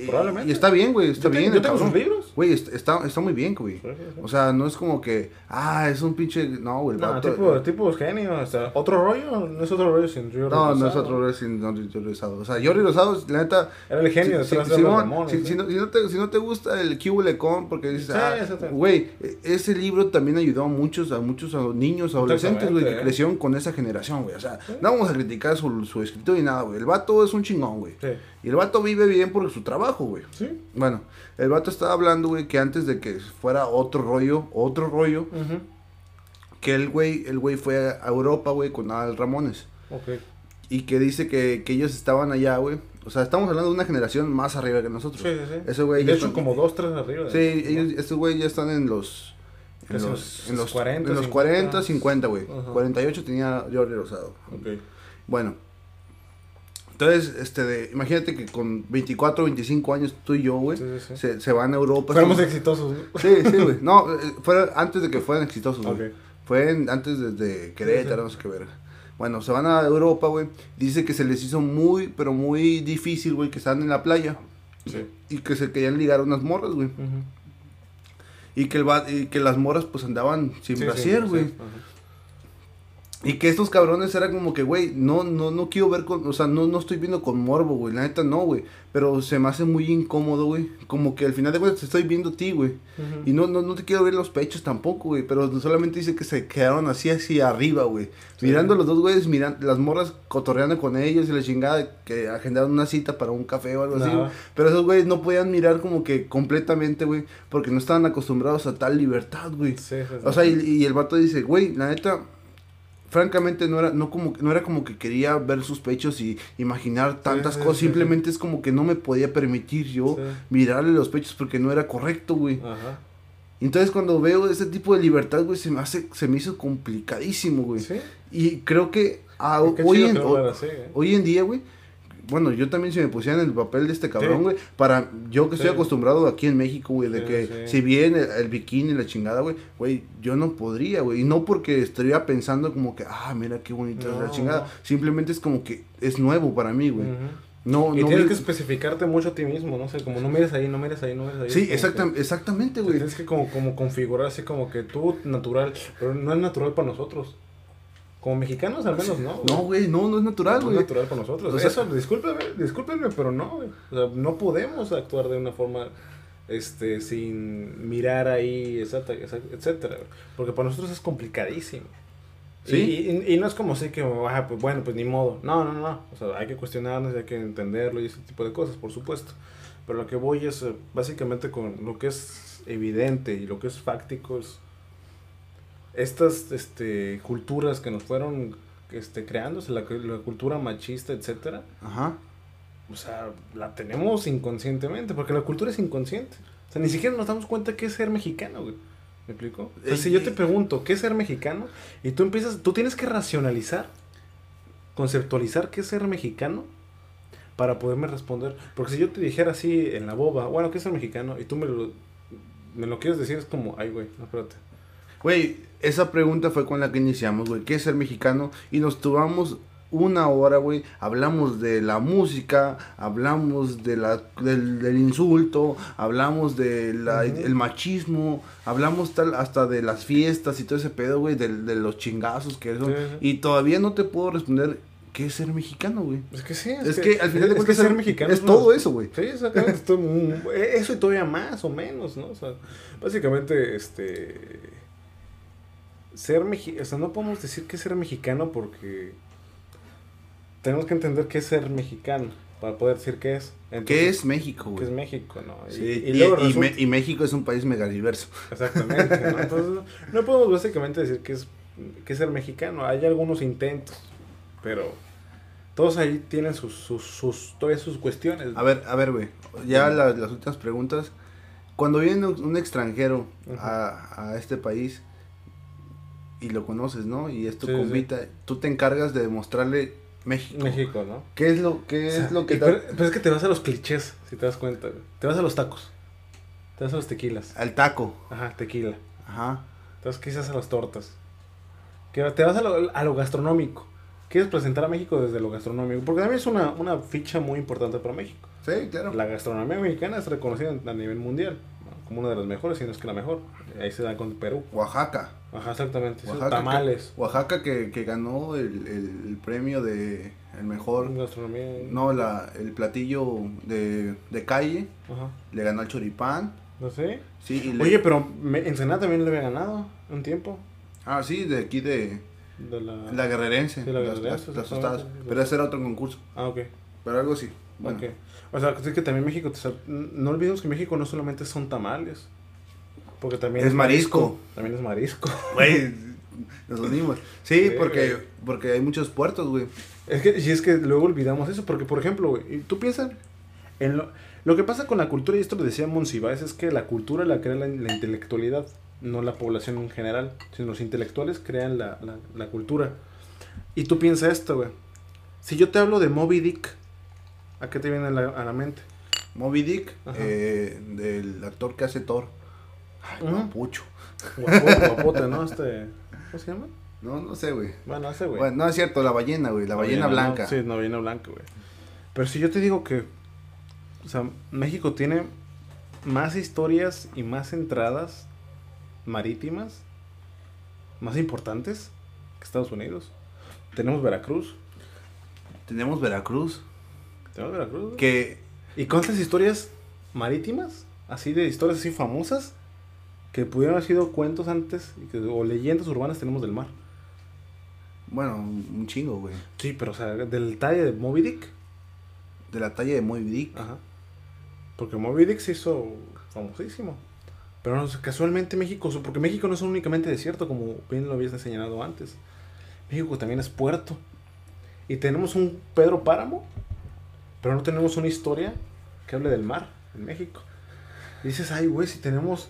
Probablemente. Y está bien, güey, está Yo bien. yo tengo sus cabrón. libros. Güey, est- está, está muy bien, güey. Sí, sí, sí. O sea, no es como que, ah, es un pinche... No, güey, el No, vato- tipo, tipo genio. O sea, otro rollo, no es otro rollo sin Río No, no es Rosado. otro sin Jordi Rosado. O sea, Jordi Rosado, la neta... Era el genio si, si- si, ¿sí? si no, si no te, si no te gusta el con, porque dices, ah, güey, e- ese libro también ayudó a muchos, a muchos a niños, adolescentes, güey, que eh. crecieron con esa generación, güey. O sea, no vamos a criticar su, su escrito ni nada, güey. El vato es un chingón, güey. Sí. Y el vato vive bien por su trabajo, güey. Sí. Bueno, el vato estaba hablando, güey, que antes de que fuera otro rollo, otro rollo, Ujú. que el güey, el güey fue a Europa, güey, con Al Ramones. Ok. Y que dice que, que ellos estaban allá, güey. O sea, estamos hablando de una generación más arriba que nosotros. Sí, sí, sí. Ese güey de hecho, está- como dos, tres arriba. Sí, de- ellos, estos güey ya están en los... En los, en los los 40, en los 50. 40, 50, güey. Ajá. 48 tenía Jordi Rosado. Ok. Bueno. Entonces, este, de, imagínate que con 24, 25 años tú y yo, güey, Sí, sí, sí. se, se van a Europa. Fuéramos exitosos. ¿no? Sí, sí, güey. No, eh, fue antes de que fueran exitosos, güey. Ok. Fue en- antes desde Querétaro, no sé qué verga. Bueno, se van a Europa, güey. Dice que se les hizo muy, pero muy difícil, güey, que estaban en la playa. Sí. Y que se querían ligar a unas morras, güey. Y que, el y que las moras pues andaban sin Sí, sí, brasier, sí, güey. ajá. Y que estos cabrones era como que, güey, no, no, no quiero ver con, o sea, no, no estoy viendo con morbo, güey, la neta no, güey. Pero se me hace muy incómodo, güey. Como que al final de cuentas te estoy viendo a ti, güey. Y no, no, no te quiero ver los pechos tampoco, güey. Pero solamente dice que se quedaron así, así arriba, güey. Sí. Mirando a los dos güeyes, miran, las morras cotorreando con ellos y la chingada que agendaron una cita para un café o algo así. Pero esos güeyes no podían mirar como que completamente, güey. Porque no estaban acostumbrados a tal libertad, güey. Sí. O sea, y, y el vato dice, güey, la neta, francamente no era, no como, no era como que quería ver sus pechos y imaginar tantas sí, cosas, sí, simplemente es como que no me podía permitir yo mirarle los pechos porque no era correcto, güey. Ajá. Entonces cuando veo ese tipo de libertad, güey, se me hace, se me hizo complicadísimo, güey. Sí. Y creo que ah, hoy, en, así, ¿eh? hoy en día, güey, bueno, yo también si me pusiera en el papel de este cabrón, Sí. güey, para yo que estoy acostumbrado aquí en México, güey, de Sí, que si bien el, el bikini la chingada, güey, güey, yo no podría, güey, y no porque estaría pensando como que, ah, mira qué bonita es la chingada, no. simplemente es como que es nuevo para mí, güey. No, Y no tienes que especificarte mucho a ti mismo, no sé, como no mires ahí, no mires ahí, no mires ahí. Sí, que- exactamente, te güey. Tienes que como, como configurar así como que tú natural, pero no es natural para nosotros. Como mexicanos al menos, ¿no? No, güey, no, no es natural, No güey. es natural para nosotros. O sea- Eso, discúlpeme, discúlpenme, pero no, güey. O sea, no podemos actuar de una forma este sin mirar ahí, etcétera, etcétera. Porque para nosotros es complicadísimo. Sí. Y, y- y no es como así que, ah, pues bueno, pues ni modo. No, no, no. O sea, hay que cuestionarnos, hay que entenderlo y ese tipo de cosas, por supuesto. Pero lo que voy es eh, básicamente con lo que es evidente y lo que es fáctico es estas este, culturas que nos fueron este, creándose, la, la cultura machista, etcétera, Ajá. o sea, la tenemos inconscientemente, porque la cultura es inconsciente. O sea, ni siquiera nos damos cuenta qué es ser mexicano, güey. ¿Me explico? O sea, si yo te pregunto, ¿qué es ser mexicano? Y tú empiezas, tú tienes que racionalizar, conceptualizar qué es ser mexicano para poderme responder. Porque si yo te dijera así en la boba, bueno, ¿qué es ser mexicano? Y tú me lo, me lo quieres decir, es como, ay, güey, no, espérate. Güey, esa pregunta fue con la que iniciamos, güey. ¿Qué es ser mexicano? Y nos tomamos una hora, güey. Hablamos de la música, hablamos de la, del, del insulto, hablamos del Ujú. machismo, hablamos tal hasta de las fiestas y todo ese pedo, güey, del- de, los chingazos que sí. Y todavía no te puedo responder qué es ser mexicano, güey. Es que sí, Es que al final de es que cuentas ser es- mexicano es una- todo eso, güey. Sí, exactamente. muy- eso y todavía más o menos, ¿no? O sea, básicamente, este. Ser mexicano. O sea, no podemos decir que es ser mexicano porque. Tenemos que entender qué es ser mexicano para poder decir qué es. ¿Qué Entonces, es México, ¿Qué güey? es México, no? Y, Sí, y y, luego y resulta- Me- y México es un país megadiverso. Exactamente, ¿no? Entonces, no podemos básicamente decir que es, que es ser mexicano. Hay algunos intentos, pero todos ahí tienen sus, sus, sus, todas sus cuestiones. A ver, a ver, güey. Ya las, las últimas preguntas. Cuando viene un, un extranjero a, a este país y lo conoces, ¿no? Y es tu Sí, sí. convita, tú te encargas de demostrarle México. México, ¿no? ¿Qué es lo, qué O sea, es lo que pero, pero es que te vas a los clichés, si te das cuenta. Te vas a los tacos. Te vas a los tequilas. Al taco. Ajá, tequila. Ajá. Vas quizás a las tortas. Que te vas a lo, a lo gastronómico. Quieres presentar a México desde lo gastronómico. Porque también es una, una ficha muy importante para México. Sí, claro. La gastronomía mexicana es reconocida a nivel mundial. Como una de las mejores, si no es que la mejor. Ahí se da con Perú. Oaxaca. Ajá, exactamente. Oaxaca tamales. Que, Oaxaca que, que ganó el, el- el premio de el mejor. Gastronomía. No, la, el platillo de, de calle. Ajá. Le ganó al choripán. No sé. Sí, y le- Oye, pero Ensenada también le había ganado un tiempo. Ah, sí, de aquí de De la... la guerrerense. Sí, la guerrerense, las- las tostadas. Pero ese era otro concurso. Ah, ok. Pero algo así. Bueno. O sea, es que también México, o sea, no olvidemos que México no solamente son tamales. Porque también Es marisco. También es marisco. Güey, nos unimos. Sí, Sí, porque, güey. porque hay muchos puertos, güey. Es que, y es que luego olvidamos eso, porque por ejemplo, güey, tú piensas en lo, lo que pasa con la cultura, y esto lo decía Monsiváis, es que la cultura la crea la, la intelectualidad, no la población en general, sino los intelectuales crean la, la, la cultura. Y tú piensas esto, güey. Si yo te hablo de Moby Dick, ¿a qué te viene a la, a la mente? Moby Dick, eh, del actor que hace Thor. Ay, Ujú. papucho. Guapo, guapote, ¿no? Este, ¿Cómo se llama? No, no sé, güey. Bueno, ese güey. Bueno, no es cierto, la ballena, güey. La ballena, blanca. Sí, la ballena blanca, güey. Pero si yo te digo que, o sea, México tiene más historias y más entradas marítimas más importantes que Estados Unidos. Tenemos Veracruz. Tenemos Veracruz. Tenemos Veracruz. güey. Que ¿Y cuántas historias marítimas? Así de historias así famosas que pudieron haber sido cuentos antes y que- o leyendas urbanas tenemos del mar. Bueno, un chingo, güey. Sí, pero o sea, del talle de Moby Dick. De la talla de Moby Dick. Ajá. Porque Moby Dick se hizo famosísimo. Pero no sé, casualmente México, porque México no es únicamente desierto, como bien lo habías enseñado antes. México también es puerto. Y tenemos un Pedro Páramo, pero no tenemos una historia que hable del mar en México. Y dices, ay, güey, si tenemos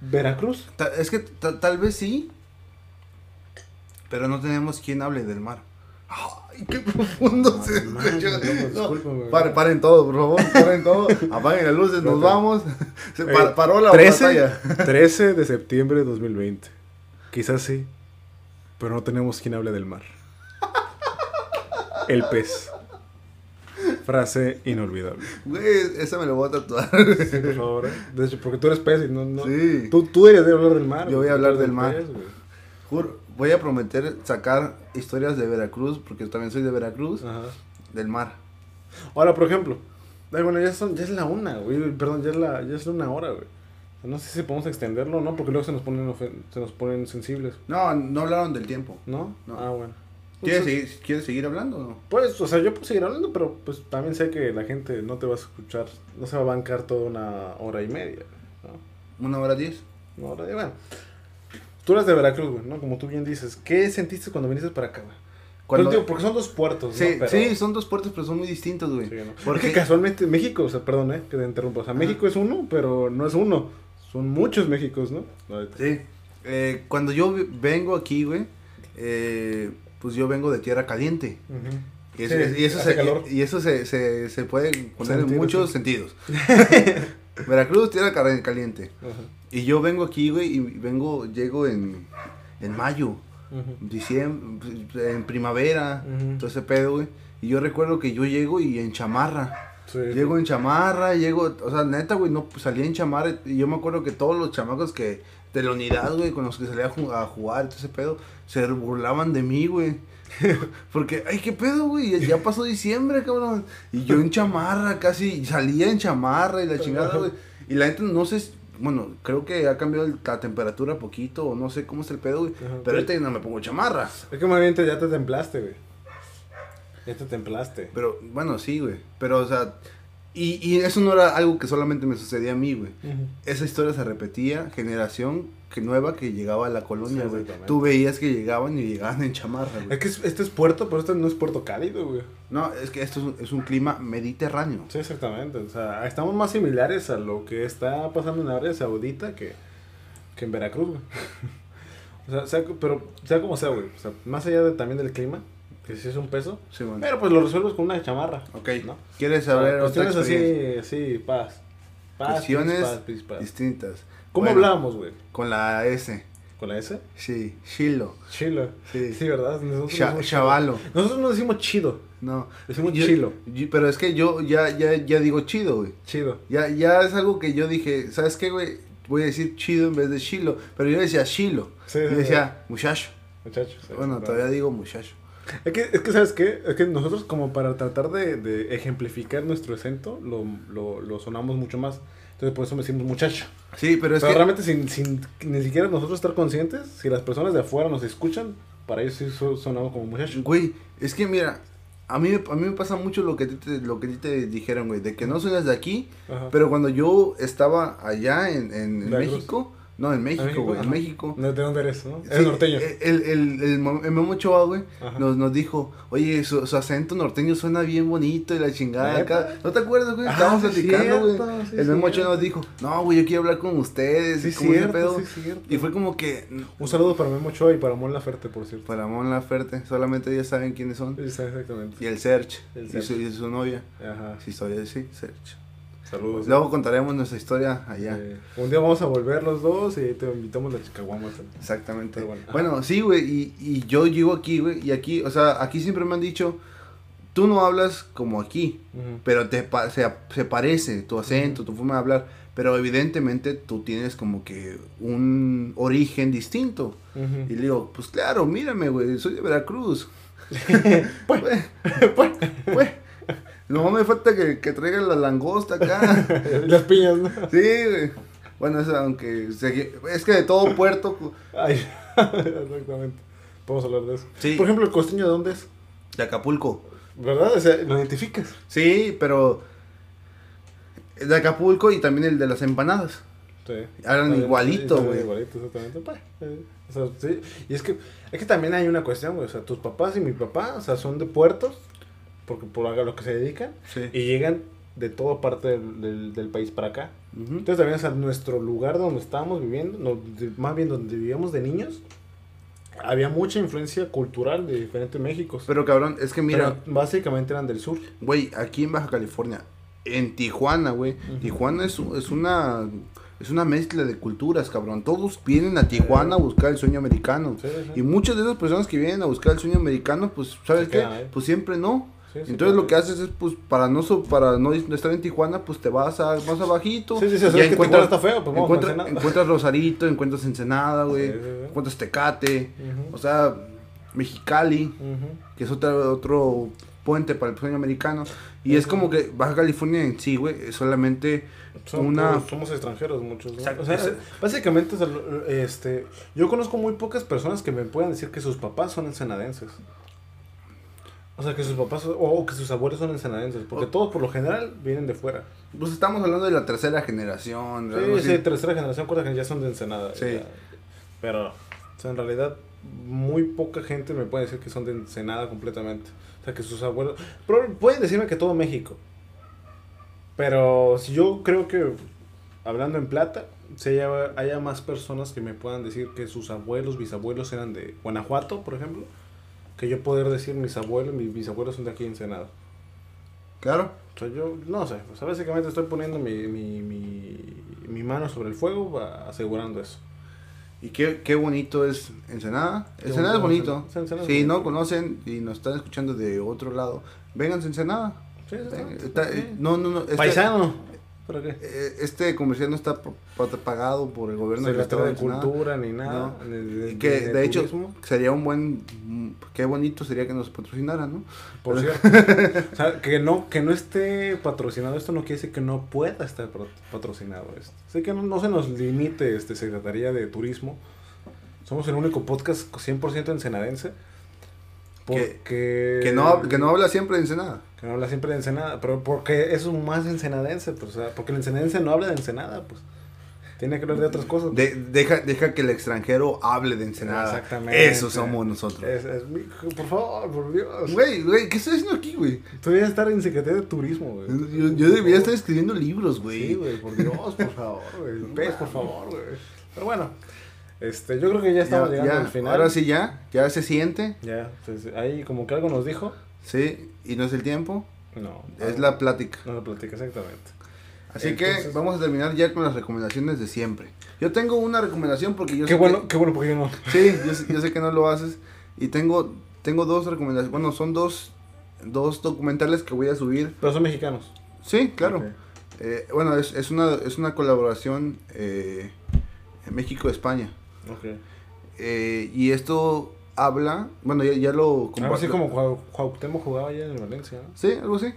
Veracruz. Ta- es que ta- tal vez sí. Pero no tenemos quien hable del mar. Ay, qué profundo No, se no, paren, paren todo, por favor, paren todo. Apaguen las luces, nos vamos. Se Eh, pa- paró la 13, batalla. 13 de septiembre de 2020. Quizás sí, pero no tenemos quien hable del mar. El pez. Frase inolvidable. Güey, esa me lo voy a tatuar. Sí, por favor. ¿eh? De hecho, porque tú eres pez y no. no Sí. tú, tú deberías de hablar del mar. Yo voy a hablar eres del mar. pez. Juro, voy a prometer sacar historias de Veracruz, porque yo también soy de Veracruz, Ajá. del mar. Ahora, por ejemplo. bueno, ya, son, ya es la una, güey. Perdón, ya es la, ya es la una hora, güey. No sé si podemos extenderlo o no, porque luego se nos ponen, se nos ponen sensibles. No, no hablaron del tiempo. ¿No? No. Ah, bueno. ¿Quieres Pues, seguir, ¿Quieres seguir hablando o no? Pues, o sea, yo puedo seguir hablando, pero pues también sé que la gente no te va a escuchar, no se va a bancar toda una hora y media, ¿no? ¿Una hora diez? Una hora y bueno. Tú eres de Veracruz, güey, ¿no? Como tú bien dices. ¿Qué sentiste cuando viniste para acá, güey? Cuando- digo, porque son dos puertos, Sí, ¿no? Pero- sí, son dos puertos, pero son muy distintos, güey. Sí, ¿no? Porque- casualmente México, o sea, perdón, eh, que te interrumpa. O sea, Ajá. México es uno, pero no es uno. Son muchos Méxicos, ¿no? Sí. Eh, cuando yo vengo aquí, güey, eh, pues yo vengo de tierra caliente. Y eso, Sí, y eso, hace se, y eso se, se, se puede poner en muchos sí. sentidos. Veracruz, tierra cal- caliente. Y yo vengo aquí, güey, y vengo, llego en, en mayo, diciembre, en primavera, todo ese pedo, güey. Y yo recuerdo que yo llego y en chamarra. Sí. Llego en chamarra, llego, o sea, neta, güey, no pues, salía en chamarra. Y yo me acuerdo que todos los chamacos que de la unidad, güey, con los que salía a, ju- a jugar, todo ese pedo, se burlaban de mí, güey. Porque, ay, qué pedo, güey, ya- pasó diciembre, cabrón. Y yo en chamarra, casi salía en chamarra y la chingada, güey. Y la gente, no sé, bueno, creo que ha cambiado la temperatura poquito, o no sé cómo es el pedo, güey. Ajá. Pero ahorita no me pongo chamarra. Es que más bien te- ya te templaste, güey. Ya te templaste. Pero, bueno, sí, güey. Pero, o sea, y, y eso no era algo que solamente me sucedía a mí, güey. Ujú. esa historia se repetía, generación que nueva que llegaba a la colonia, Sí, güey. exactamente. Tú veías que llegaban y llegaban en chamarra, Es güey. que es- este es puerto, pero este no es puerto cálido, güey. No, es que esto es un, es un clima mediterráneo. Sí, exactamente. O sea, estamos más similares a lo que está pasando en Arabia Saudita que, que en Veracruz, güey. O sea, sea- pero sea como sea, güey. O sea, más allá de, también del clima, que sí es un peso. Sí, bueno. Pero pues lo resuelves con una chamarra. Ok. ¿no? ¿Quieres O sea, saber otra así, así, paz. Paz, Cuestiones paz, distintas. ¿Cómo Bueno, hablábamos, güey? Con la S. ¿Con la S? Sí, Shilo. Chilo. Sí. Sí, ¿verdad? Nosotros Cha- decimos chavalo. chido. Nosotros no decimos chido. No. Decimos Yo- chilo. yo- pero es que yo ya, ya, ya digo chido, güey. Chido. Ya, ya es algo que yo dije, ¿sabes qué, güey? Voy a decir chido en vez de Shilo. Pero yo decía Shilo. Sí, yo sí, decía muchacho. Muchachos. sí, Bueno, sí, todavía digo muchacho. Es que, es que, ¿sabes qué? Es que nosotros como para tratar de, de ejemplificar nuestro acento, lo, lo, lo sonamos mucho más. Entonces por eso me decimos muchacho. Sí, pero es Pero que... realmente sin, sin ni siquiera nosotros estar conscientes, si las personas de afuera nos escuchan, para ellos sí so- sonamos como muchacho. Güey, es que mira, a mí, a mí me pasa mucho lo que, te, lo que te dijeron, güey, de que no suenas de aquí, Ajá. pero cuando yo estaba allá en, en-. México, no, en México, güey, en. México. ¿De de dónde eres, no? Sí, norteño. El, el, el, el Memo Ochoa, güey, nos, nos dijo, oye, su, su acento norteño suena bien bonito y la chingada acá. ¿No te acuerdas, güey? Ah, Estábamos sí, platicando, güey. sí, el Memo Ochoa nos dijo, no, güey, yo quiero hablar con ustedes. Sí, cierto, pedo. sí, cierto. Y fue como que, Un saludo para Memo Ochoa y para Mon Laferte, por cierto. para Mon Laferte, solamente ellos saben quiénes son. Sí, exactamente. Y el Serge, El y, su, y su novia. Ajá. Sí, historia, sí, Serge. Saludos. Luego contaremos nuestra historia allá. Un día vamos a volver los dos y te invitamos a las chicaguamas. Exactamente. Bueno, sí, güey, y, y yo llego aquí, güey, y aquí, o sea, aquí siempre me han dicho, tú no hablas como aquí, pero te se, se parece tu acento, tu forma de hablar, pero evidentemente tú tienes como que un origen distinto. Y le digo, pues claro, mírame, güey, soy de Veracruz. pues, pues, pues. No me falta que, que traigan la langosta acá. Las piñas, ¿no? Sí, güey. Bueno, eso, aunque se- es que de todo puerto, Ay, exactamente. Podemos hablar de eso. Sí. Por ejemplo, el costeño, ¿de dónde es? de Acapulco. ¿Verdad? O sea, lo identificas. Sí, pero de Acapulco y también el de las empanadas. Sí. Hablan igualito, sí, güey. Igualito, exactamente. Pues, eh, o sea, sí. Y es que, es que también hay una cuestión, güey. O sea, tus papás y mi papá, o sea, son de puertos, porque por a lo que se dedican, Sí. y llegan de toda parte del, del, del país para acá. Entonces también, o sea, nuestro lugar donde estábamos viviendo, no, más bien donde vivíamos de niños, había mucha influencia cultural de diferentes Méxicos. Pero cabrón, es que mira, Pero básicamente eran del sur. güey, aquí en Baja California, en Tijuana, güey, Tijuana es, es una es una mezcla de culturas, cabrón. Todos vienen a Tijuana a buscar el sueño americano. Sí, sí. Y muchas de esas personas que vienen a buscar el sueño americano, pues, ¿sabes qué? Pues siempre no. Sí, sí, Entonces claro. lo que haces es, pues, para no para no estar en Tijuana, pues te vas a más abajito. Sí, sí, sí, ya Tijuana está feo, pues vamos a encuentra- Ensenada. encuentras Rosarito, encuentras Ensenada, güey. Encuentras Tecate. O sea, Mexicali, que es otro, otro puente para el sueño americano. Y es como que Baja California en sí, güey, es solamente Son una... puros- somos extranjeros muchos. ¿no? O sea, Es- básicamente, este, yo conozco muy pocas personas que me puedan decir que sus papás son ensenadenses. O sea, que sus papás o, que sus abuelos son ensenadenses. Porque todos por lo general vienen de fuera. Pues estamos hablando de la tercera generación. Sí, así. sí, tercera generación, cuarta generación ya son de Ensenada. Sí. ya. Pero, o sea, en realidad, muy poca gente me puede decir que son de Ensenada completamente. O sea, que sus abuelos... Pero pueden decirme que todo México. Pero si yo creo que, hablando en plata, si haya, haya más personas que me puedan decir que sus abuelos, bisabuelos eran de Guanajuato, por ejemplo, que yo poder decir mis abuelos, mis bisabuelos son de aquí en Ensenada. Claro. O sea, yo no sé, o sea, básicamente estoy poniendo mi, mi, mi, mi mano sobre el fuego asegurando eso. Y qué, qué bonito es Ensenada. Qué Ensenada es bonito Ensenada. Si no conocen y nos están escuchando de otro lado, vénganse a Ensenada. Sí, Eh, sí. está- eh, no, no, no. Paisano. ¿Para qué? eh, Este comercial no está pa- pa- pagado por el gobierno de Ensenada. Cultura ni nada. No. ni de- que ni de hecho turismo, sería un buen. Qué bonito sería que nos patrocinaran, ¿no? por cierto. o sea, que no, que no esté patrocinado esto no quiere decir que no pueda estar patrocinado esto. Así que no, no se nos limite este Secretaría de Turismo. Somos el único podcast 100% ensenadense. Porque... Que no, hab- que no habla siempre de Ensenada. Que no habla siempre de Ensenada, pero porque es un más ensenadense, pues, o sea, porque el ensenadense no habla de Ensenada, pues. Tiene que hablar de otras cosas. De- deja, deja que el extranjero hable de Ensenada. Exactamente. Eso somos nosotros. Es, es mi- por favor, por Dios. Güey, güey, ¿qué estoy haciendo aquí, güey? Tú debías estar en Secretaría de Turismo, güey. Yo, yo debería estar escribiendo libros, güey. Sí, güey, por Dios, por favor, güey. Pez, por favor, güey. Pero bueno, este, yo creo que ya estamos Ya- llegando ya, al final. Ahora sí ya, ya se siente, Ya, pues, ahí como que algo nos dijo. sí, y no es el tiempo, No. es la plática. No la platica, exactamente. Así que Entonces- vamos a terminar ya con las recomendaciones de siempre. Yo tengo una recomendación porque yo Qué sé bueno, que- qué bueno, porque yo no. sí, yo, sé- yo sé que no lo haces y tengo tengo dos recomendaciones, bueno, son dos dos documentales que voy a subir. Pero son mexicanos. Sí, claro. Eh, bueno, es, es una es una colaboración eh, México-España. Ok. Eh, y esto habla, bueno, ya, ya lo Algo así como Cuau- Cuauhtémoc jugaba allá en el Valencia, ¿no? Sí, algo así.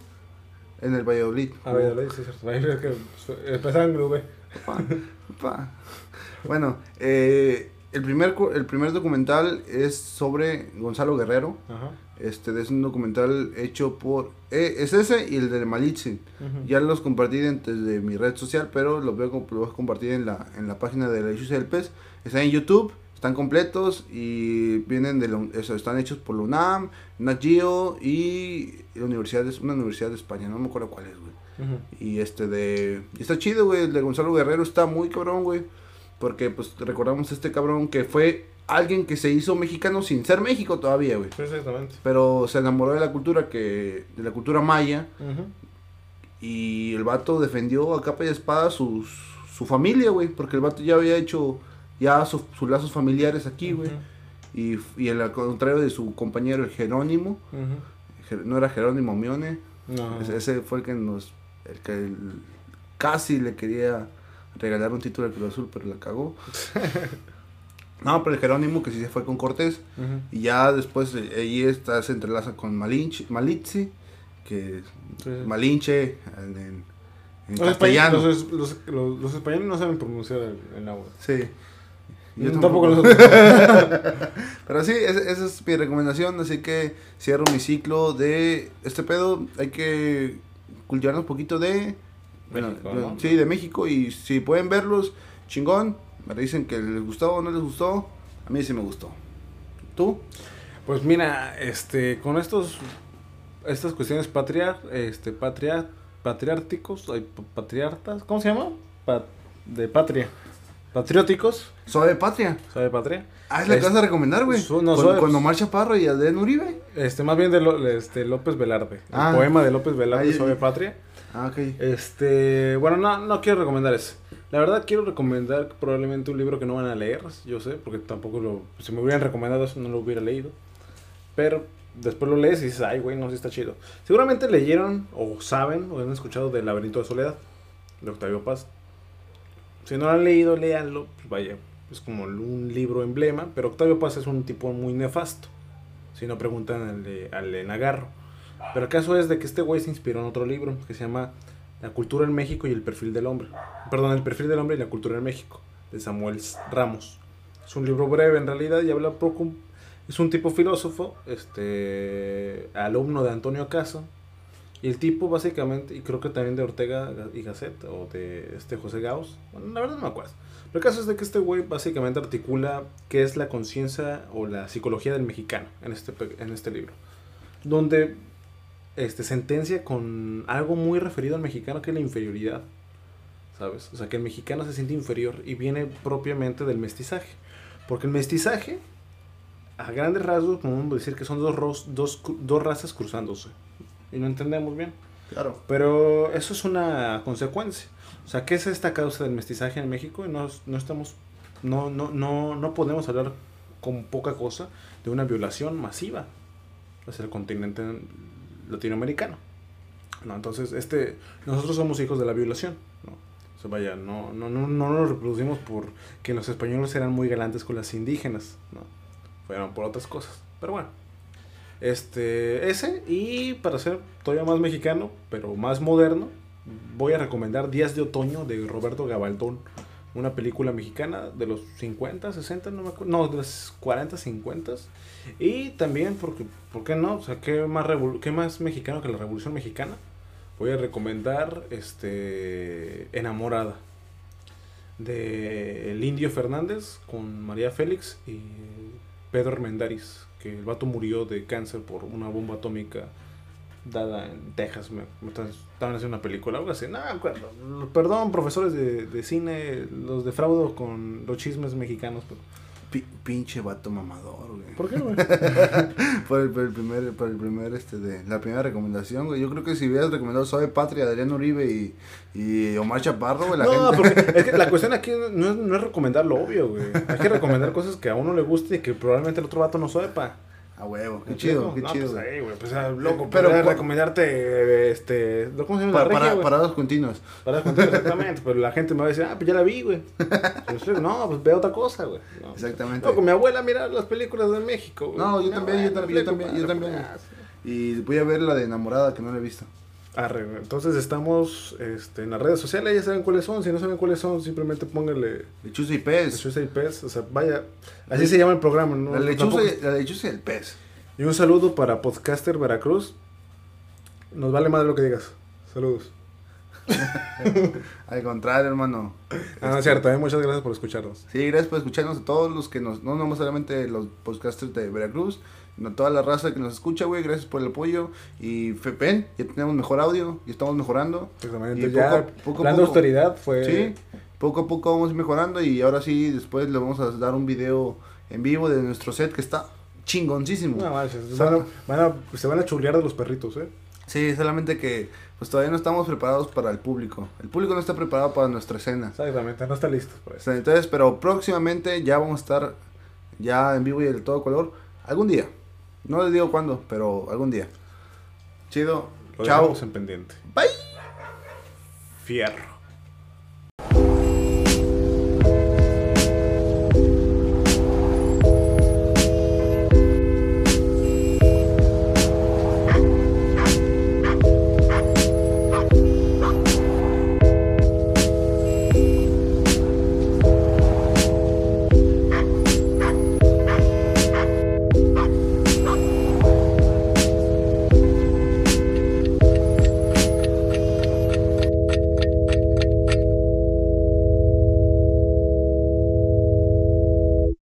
En el Valladolid. A ver, sí, cierto. Ahí es que empezaba en pa. Bueno, eh, el, primer, el primer documental es sobre Gonzalo Guerrero. Ajá. Este es un documental hecho por... eh, es ese y el de Malitzin. Ujú. Ya los compartí desde mi red social, pero los voy a, los voy a compartir en la, en la página de la Issues del. Están en YouTube, están completos y vienen de la- eso, están hechos por la UNAM, Nat Geo y la universidad de- una universidad de España, no me acuerdo cuál es, güey. Y este de... y está chido, güey. El de Gonzalo Guerrero está muy cabrón, güey. Porque pues recordamos a este cabrón que fue alguien que se hizo mexicano sin ser México todavía, güey. Exactamente. Pero se enamoró de la cultura que... de la cultura maya. Y el vato defendió a capa y espada sus, su familia, güey. Porque el vato ya había hecho ya su- sus lazos familiares aquí, güey. Ujú. Y, y al contrario de su compañero, el Jerónimo. No era Jerónimo Mione. No. Ese- Ese fue el que nos. El que el- casi le quería regalar un título al Cruz Azul, pero la cagó. no, pero el Jerónimo que sí se fue con Cortés. Y ya después eh, ahí está, se entrelaza con Malinche, Malitzi, que Sí. Malinche en, en- en Los, castellano. españoles, los, los- los- los españoles no saben pronunciar el, el náhuatl. Sí. Yo Mm, tampoco nosotros. Pero sí, ese- esa es mi recomendación, así que cierro mi ciclo de este pedo. Hay que cultivarnos un poquito de... Bueno, México, de- ¿no? sí, de México y si pueden verlos, chingón. Me dicen que les gustó o no les gustó. A mí sí me gustó. ¿Tú? Pues mira, este, con estos, estas cuestiones patriar, este, patria, patriárticos, patriartas, ¿cómo se llama? Pa- de patria, patrióticos, Suave Patria. ¿sabe patria? Ah, es la que vas a recomendar, güey. No, con, Suave- con Omar Chaparro y Adrián Uribe. Este, más bien de Lo- este, López Velarde, Ah. el poema de López Velarde, Suave. Patria. Ah, ok. Este, bueno, no, no quiero recomendar ese. La verdad quiero recomendar probablemente un libro que no van a leer, yo sé, porque tampoco lo, si me hubieran recomendado eso no lo hubiera leído. Pero después lo lees y dices, ay, güey, no, sí está chido. Seguramente leyeron o saben o han escuchado del Laberinto de Soledad, de Octavio Paz. Si no lo han leído, léanlo, pues vaya, es como un libro emblema, pero Octavio Paz es un tipo muy nefasto. Si no preguntan al de, al de Nagarro. Pero el caso es de que este güey se inspiró en otro libro que se llama La cultura en México y el perfil del hombre. Perdón, el perfil del hombre y la cultura en México, de Samuel Ramos. Es un libro breve en realidad y habla poco. Es un tipo filósofo, este, alumno de Antonio Caso. Y el tipo básicamente, y creo que también de Ortega y Gasset, o de este José Gauss, bueno, la verdad no me acuerdo. Pero el caso es de que este güey básicamente articula qué es la conciencia o la psicología del mexicano en este, en este libro. Donde este, sentencia con algo muy referido al mexicano que es la inferioridad. ¿Sabes? O sea, que el mexicano se siente inferior y viene propiamente del mestizaje. Porque el mestizaje, a grandes rasgos, podemos decir que son dos, dos, dos razas cruzándose. Y no entendemos bien. Claro. Pero eso es una consecuencia. O sea, ¿qué es esta causa del mestizaje en México? Y no, no estamos, no, no, no, no podemos hablar con poca cosa de una violación masiva hacia el continente latinoamericano. No, entonces, este, nosotros somos hijos de la violación. ¿no? O sea, vaya, no, no, no, no nos reproducimos porque los españoles eran muy galantes con las indígenas. No, fueron por otras cosas. Pero bueno. Este, ese, y para ser todavía más mexicano, pero más moderno, voy a recomendar Días de Otoño de Roberto Gabaldón, una película mexicana de los 50, 60, no me acuerdo, no, de los 40, 50. Y también, porque, ¿por qué no? O sea, ¿qué más, qué más mexicano que la Revolución Mexicana? Voy a recomendar este Enamorada de El Indio Fernández con María Félix y Pedro Armendáriz, que el vato murió de cáncer por una bomba atómica dada en Texas. Me, me estaban- haciendo una película, algo así. No, perdón, profesores de, de cine, los defraudo con los chismes mexicanos. pero- Pi- pinche vato mamador, güey. ¿Por qué, güey? por, el, por el primer, por el primer, este, de la primera recomendación, güey. Yo creo que si hubieras recomendado Suave Patria, Adrián Uribe y, y Omar Chaparro, güey, la No, gente... porque es que la cuestión aquí no es, no es recomendar lo obvio, güey. Hay que recomendar cosas que a uno le guste y que probablemente el otro vato no sepa. A huevo, qué ¿Me chido, qué No, chido. Pues, güey. ahí, güey, pues, ah, loco, Pero, cu- recomendarte, este, ¿cómo se llama? Pa- La regia, para, parados continuos. Para exactamente, pero la gente me va a decir, ah, pues ya la vi, güey. No, pues ve otra cosa, güey. No. Exactamente. No, con mi abuela mira las películas de México, güey. No, yo también, yo también, yo también, yo también. pues, Y voy a ver la de Enamorada, que no la he visto. Arre, entonces estamos este, en las redes sociales, ya saben cuáles son. Si no saben cuáles son, simplemente pónganle Lechuza y pez. lechuza y pez. O sea, vaya, así se llama el programa, ¿no? La lechuza, Tampoco- y, la lechuza y el pez. Y un saludo para Podcaster Veracruz. Nos vale más lo que digas. Saludos. Al contrario, hermano. Ah, no es cierto, eh, muchas gracias por escucharnos. Sí, gracias por escucharnos a todos los que nos, no, no solamente los podcasters de Veracruz, sino toda la raza que nos escucha, güey, gracias por el apoyo. Y Fepen, ya tenemos mejor audio, y estamos mejorando. Exactamente. Y ya, poco a- poco a de poco. austeridad fue. Sí, poco a poco vamos mejorando y ahora sí, después le vamos a dar un video en vivo de nuestro set que está chingoncísimo. No manches, van a- van a- se van a chulear de los perritos, ¿eh? Sí, solamente que pues todavía no estamos preparados para el público. El público no está preparado para nuestra escena. Exactamente, no está listo para O eso. sea, Entonces, pero próximamente ya vamos a estar ya en vivo y de todo color. Algún día. No les digo cuándo, pero algún día. Chido. Lo Chao. en pendiente. Bye. Fierro.